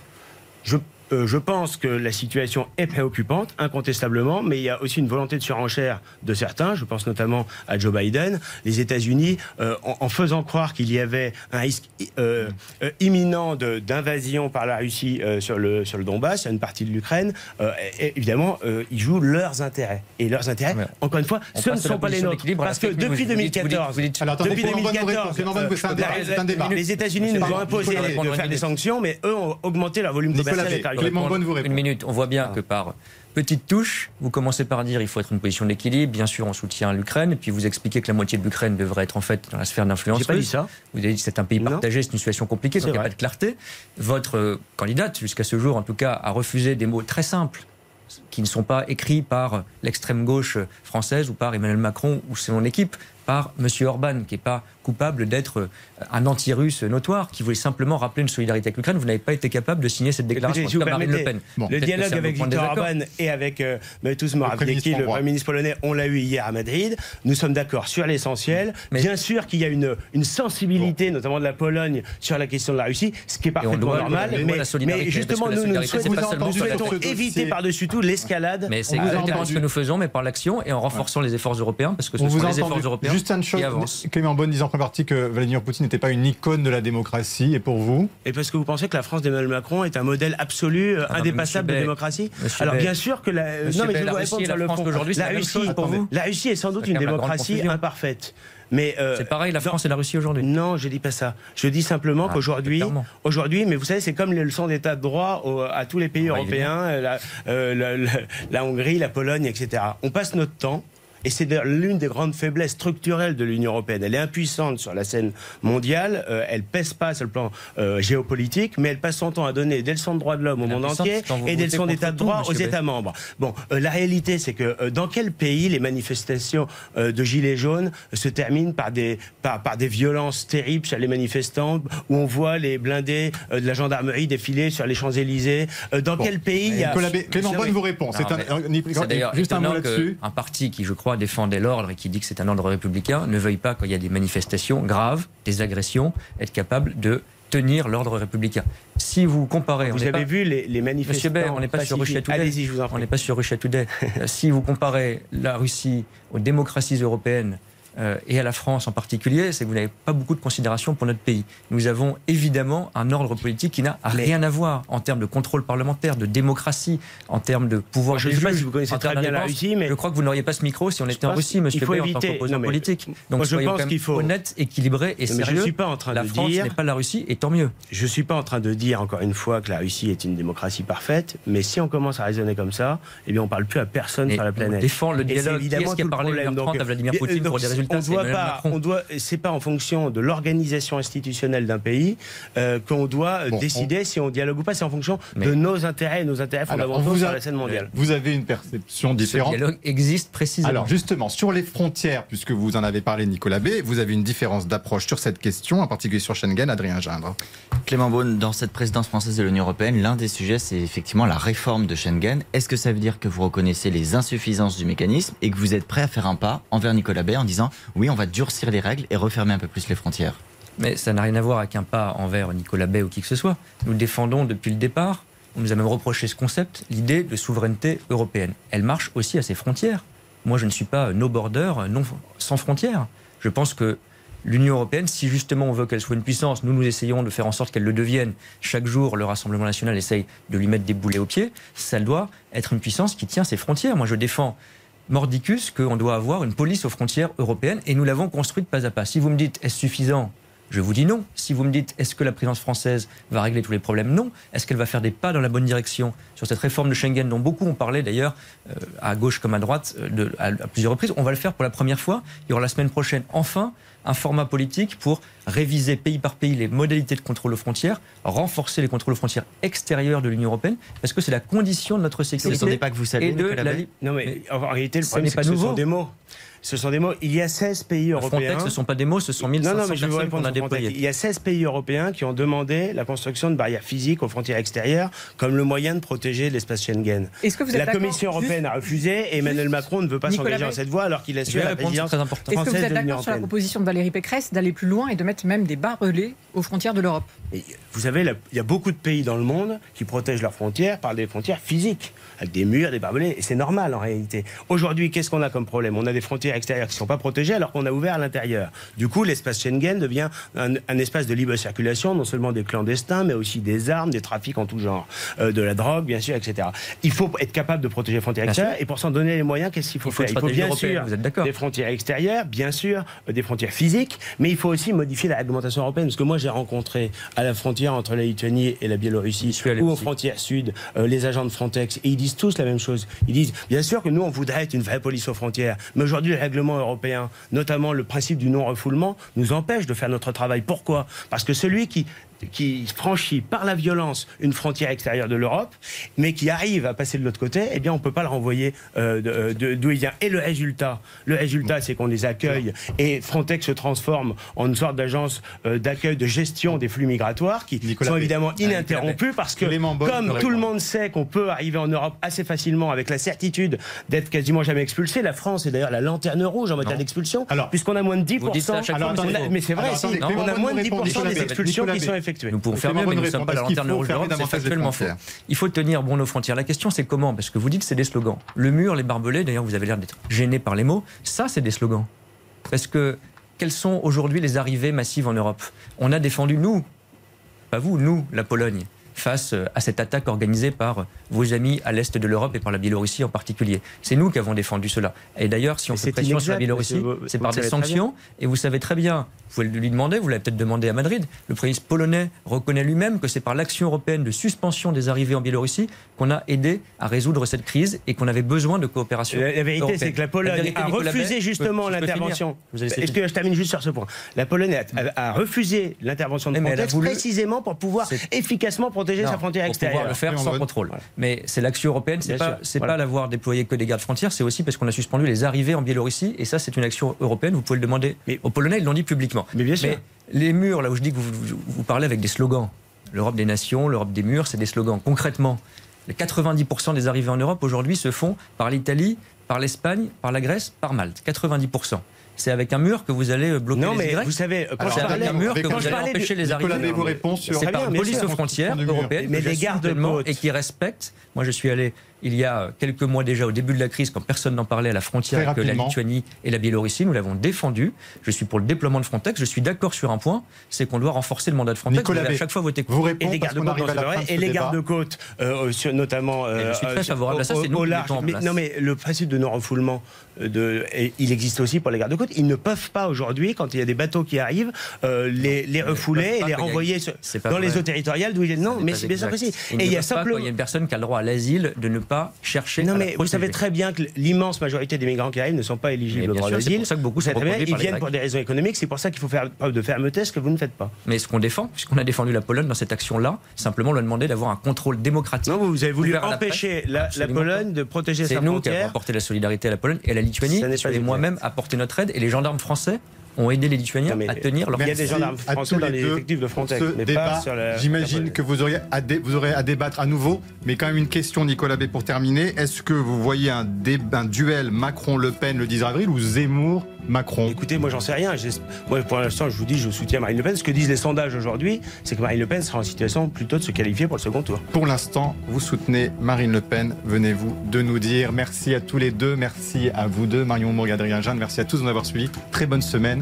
Je euh, je pense que la situation est préoccupante, incontestablement, mais il y a aussi une volonté de surenchère de certains. Je pense notamment à Joe Biden. Les États-Unis, euh, en, faisant croire qu'il y avait un risque euh, imminent d'invasion par la Russie sur, le, sur le Donbass, une partie de l'Ukraine, évidemment, ils jouent leurs intérêts. Et leurs intérêts, encore une fois, ce ne sont pas les nôtres. Parce que depuis 2014, depuis 2014, les États-Unis nous ont imposé de faire des sanctions, mais eux ont augmenté leur volume commercial une minute. On voit bien ah. que par petite touche, vous commencez par dire il faut être une position d'équilibre. Bien sûr, on soutient l'Ukraine. Et puis vous expliquez que la moitié de l'Ukraine devrait être en fait dans la sphère d'influence. J'ai pas dit ça. Vous avez dit que c'est un pays partagé, c'est une situation compliquée, donc il n'y a pas de clarté. Votre euh, candidate, jusqu'à ce jour en tout cas, a refusé des mots très simples qui ne sont pas écrits par l'extrême gauche française ou par Emmanuel Macron ou son équipe, par M. Orban, qui n'est pas coupable d'être euh, un anti-russe notoire, qui voulait simplement rappeler une solidarité avec l'Ukraine. Vous n'avez pas été capable de signer cette déclaration Écoutez, Marine Le Pen. le dialogue avec Viktor Orban et avec euh, Mateusz Morawiecki, le Premier ministre polonais, on l'a eu hier à Madrid. Nous sommes d'accord sur l'essentiel. Bien sûr qu'il y a une, une sensibilité, notamment de la Pologne, sur la question de la Russie, ce qui est parfaitement normal. mais, justement, nous, nous souhaitons, éviter par-dessus tout l'escalade. Mais c'est exactement ce que nous faisons, mais par l'action et en renforçant les efforts européens, parce que ce sont les efforts européens Juste une chose, Clément Bonne disant en partie que Vladimir Poutine n'était pas une icône de la démocratie. Et pour vous? Et parce que vous pensez que la France d'Emmanuel Macron est un modèle absolu, euh, ah indépassable de démocratie? Alors bien sûr que la. non, mais je vous répondre sur le fond. La Russie, pour vous la Russie est sans doute une démocratie imparfaite. Mais euh, c'est pareil, la France et la Russie aujourd'hui. Non, je dis pas ça. Je dis simplement ah, qu'aujourd'hui, aujourd'hui, mais vous savez, c'est comme les leçons d'état de droit à tous les pays ah, européens, euh, la, Hongrie, la Pologne, etc. On passe notre temps et c'est l'une des grandes faiblesses structurelles de l'Union européenne. Elle est impuissante sur la scène mondiale, euh, elle pèse pas sur le plan euh, géopolitique, mais elle passe son temps à donner des leçons de droits de l'homme au monde entier et des leçons d'état de droit aux États membres. Bon, euh, la réalité, c'est que dans quel pays les manifestations de gilets jaunes se terminent par des, par, par, des violences terribles chez les manifestants, où on voit les blindés de la gendarmerie défiler sur les Champs-Élysées Dans quel pays il y a... Clément Bonne vous répond. C'est un, juste un mot là-dessus. Un parti qui, je crois, défendait l'ordre et qui dit que c'est un ordre républicain ne veuille pas, quand il y a des manifestations graves, des agressions, être capable de tenir l'ordre républicain. Si vous comparez... Vous avez vu les, les manifestants Monsieur on n'est pas sur Russia Today. Allez-y, je vous en prie. On n'est pas sur Russia Today. si vous comparez la Russie aux démocraties européennes, euh, et à la France en particulier, c'est que vous n'avez pas beaucoup de considération pour notre pays. Nous avons évidemment un ordre politique qui n'a rien à voir en termes de contrôle parlementaire, de démocratie, en termes de pouvoir. Je ne sais pas si vous connaissez très bien la Russie, mais je crois que vous n'auriez pas ce micro si on était en Russie, Monsieur il faut éviter... en tant politique. Donc moi, je pense qu'il faut honnête, équilibré et sérieux. je ne suis pas en train la de France dire n'est pas la Russie, et tant mieux. Je ne suis pas en train de dire encore une fois que la Russie est une démocratie parfaite, mais si on commence à raisonner comme ça, eh bien on parle plus à personne sur la planète. Défend le dialogue. Qui est-ce qui a parlé à Vladimir Poutine pour des résultats on doit, c'est pas en fonction de l'organisation institutionnelle d'un pays euh, qu'on doit décider si on dialogue ou pas. C'est en fonction de nos intérêts et nos intérêts fondamentaux sur la scène mondiale. Vous avez une perception différente. Ce dialogue existe précisément. Alors justement, sur les frontières, puisque vous en avez parlé, Nicolas B, vous avez une différence d'approche sur cette question, en particulier sur Schengen, Adrien Gindre. Clément Beaune, dans cette présidence française de l'Union européenne, l'un des sujets, c'est effectivement la réforme de Schengen. Est-ce que ça veut dire que vous reconnaissez les insuffisances du mécanisme et que vous êtes prêt à faire un pas envers Nicolas Bay en disant oui, on va durcir les règles et refermer un peu plus les frontières. Mais ça n'a rien à voir avec un pas envers Nicolas Bay ou qui que ce soit. Nous défendons depuis le départ, on nous a même reproché ce concept, l'idée de souveraineté européenne. Elle marche aussi à ses frontières. Moi, je ne suis pas no border, non, sans frontières. Je pense que l'Union européenne, si justement on veut qu'elle soit une puissance, nous nous essayons de faire en sorte qu'elle le devienne. Chaque jour, le Rassemblement national essaye de lui mettre des boulets aux pieds. Ça doit être une puissance qui tient ses frontières. Moi, je défends mordicus qu'on doit avoir une police aux frontières européennes et nous l'avons construite pas à pas. Si vous me dites est-ce suffisant Je vous dis non. Si vous me dites est-ce que la présidence française va régler tous les problèmes? Non. Est-ce qu'elle va faire des pas dans la bonne direction sur cette réforme de Schengen dont beaucoup ont parlé d'ailleurs, euh, à gauche comme à droite, euh, à, plusieurs reprises? On va le faire pour la première fois. Il y aura la semaine prochaine, enfin, un format politique pour réviser pays par pays les modalités de contrôle aux frontières, renforcer les contrôles aux frontières extérieures de l'Union européenne, parce que c'est la condition de notre sécurité. Ce n'est pas que vous savez, de la... Non mais en réalité, le problème, c'est que ce sont des mots ce sont des mots. Il y a 16 pays européens. Frontex, ce ne sont pas des mots, ce sont 1500 non, non, mais je personnes qu'on a déployées. Il y a 16 pays européens qui ont demandé la construction de barrières physiques aux frontières extérieures comme le moyen de protéger l'espace Schengen. Est-ce que vous êtes la Commission européenne a refusé et Emmanuel Macron ne veut pas s'engager dans cette voie alors qu'il a su la présidence française Est-ce que vous êtes d'accord sur la proposition de Valérie Pécresse d'aller plus loin et de mettre même des barbelés aux frontières de l'Europe? Vous savez, il y a beaucoup de pays dans le monde qui protègent leurs frontières par des frontières physiques, avec des murs, des barbelés, et c'est normal en réalité. Aujourd'hui, qu'est-ce qu'on a comme problème? On a des frontières extérieures qui ne sont pas protégées alors qu'on a ouvert à l'intérieur. Du coup, l'espace Schengen devient un, espace de libre circulation, non seulement des clandestins, mais aussi des armes, des trafics en tout genre, euh, de la drogue, bien sûr, etc. Il faut être capable de protéger les frontières extérieures, et pour s'en donner les moyens, qu'est-ce qu'il faut, faire? Il faut bien sûr des frontières extérieures, bien sûr, euh, des frontières physiques, mais il faut aussi modifier la réglementation européenne, parce que moi j'ai rencontré à la frontière entre la Lituanie et la Biélorussie, ou aux frontières sud, euh, les agents de Frontex, et ils disent tous la même chose. Ils disent, bien sûr que nous on voudrait être une vraie police aux frontières, mais aujourd'hui le règlement européen notamment le principe du non-refoulement, nous empêche de faire notre travail. Pourquoi? Parce que celui qui qui franchit par la violence une frontière extérieure de l'Europe, mais qui arrive à passer de l'autre côté, eh bien, on ne peut pas le renvoyer euh, d'où il vient. Et le résultat, le résultat, c'est qu'on les accueille et Frontex se transforme en une sorte d'agence euh, d'accueil, de gestion des flux migratoires qui sont évidemment ininterrompus parce que, comme tout le monde sait qu'on peut arriver en Europe assez facilement avec la certitude d'être quasiment jamais expulsé, la France est d'ailleurs la lanterne rouge en matière d'expulsion, puisqu'on a moins de 10%. mais c'est vrai, on a moins de 10% des expulsions qui sont effectuées. Nous pouvons faire mais nous ne sommes pas la lanterne rouge d'Europe, c'est factuellement faux. Il faut tenir bon nos frontières. La question, c'est comment? Parce que vous dites c'est des slogans. Le mur, les barbelés, d'ailleurs, vous avez l'air d'être gêné par les mots. Ça, c'est des slogans. Parce que quelles sont aujourd'hui les arrivées massives en Europe? On a défendu, nous, pas vous, nous, la Pologne face à cette attaque organisée par vos amis à l'est de l'Europe et par la Biélorussie en particulier. C'est nous qui avons défendu cela. Et d'ailleurs, si on fait pression sur la Biélorussie, c'est par des sanctions. Et vous savez très bien, pouvez lui demander, vous l'avez peut-être demandé à Madrid, le Premier ministre polonais reconnaît lui-même que c'est par l'action européenne de suspension des arrivées en Biélorussie qu'on a aidé à résoudre cette crise et qu'on avait besoin de coopération. La, vérité, c'est que la Pologne a refusé justement l'intervention. Est-ce que je termine juste sur ce point? La Pologne a, refusé l'intervention de Frontex précisément pour pouvoir efficacement protéger sa frontière extérieure. Pour pouvoir le faire sans contrôle. Mais c'est l'action européenne, c'est pas, pas l'avoir déployé que des gardes frontières, c'est aussi parce qu'on a suspendu les arrivées en Biélorussie, et ça, c'est une action européenne. Vous pouvez le demander mais, aux Polonais, ils l'ont dit publiquement. Mais bien sûr. Mais les murs, là où je dis que vous, vous parlez avec des slogans, l'Europe des nations, l'Europe des murs, c'est des slogans. Concrètement, les 90% des arrivées en Europe aujourd'hui se font par l'Italie, par l'Espagne, par la Grèce, par Malte. 90% c'est avec un mur que vous allez euh, bloquer non, les mais vous savez, quand je parlais, un mur que vous allez empêcher les arrivées. vos réponses C'est par police aux frontières européennes, mais des gardes et qui respectent. Moi, je suis allé il y a quelques mois déjà, au début de la crise, quand personne n'en parlait à la frontière avec la Lituanie et la Biélorussie, nous l'avons défendu. Je suis pour le déploiement de Frontex. Je suis d'accord sur un point, c'est qu'on doit renforcer le mandat de Frontex. Nicolas à chaque fois voter Vous et les gardes-côtes, euh, notamment. je suis très euh, favorable à ça. C'est nous large. Mais, non, mais le principe de non-refoulement, euh, il existe aussi pour les gardes-côtes. Ils ne peuvent pas aujourd'hui, quand il y a des bateaux qui arrivent, les, les refouler et les renvoyer dans les eaux territoriales d'où ils Non, mais c'est bien sûr si. Et il y a simplement. Il y a une personne qui a le droit à l'asile de ne pas chercher non, mais vous savez très bien que l'immense majorité des migrants qui arrivent ne sont pas éligibles au droit d'asile. C'est pour ça que beaucoup sont Ils viennent pour des raisons économiques. C'est pour ça qu'il faut faire preuve de fermeté, ce que vous ne faites pas. Mais ce qu'on défend, puisqu'on a défendu la Pologne dans cette action-là, simplement on a demandé d'avoir un contrôle démocratique. Non, vous avez voulu empêcher la, Pologne de protéger sa frontière. C'est nous qui avons apporté la solidarité à la Pologne et à la Lituanie. Et moi-même apporté notre aide et les gendarmes français ont aidé les Lituaniens à tenir leur. Il y a des gendarmes français dans les effectifs de Frontex, mais pas sur J'imagine que vous auriez à vous aurez à débattre à nouveau, mais quand même une question, Nicolas B, pour terminer. Est-ce que vous voyez un, un duel Macron-Le Pen le 10 avril ou Zemmour Macron Écoutez, moi j'en sais rien. Moi pour l'instant, je vous dis, je soutiens Marine Le Pen. Ce que disent les sondages aujourd'hui, c'est que Marine Le Pen sera en situation plutôt de se qualifier pour le second tour. Pour l'instant, vous soutenez Marine Le Pen. Venez-vous de nous dire. Merci à tous les deux. Merci à vous deux, Marion Mourg, Adrien Jeanne. Merci à tous de nous avoir suivis. Très bonne semaine.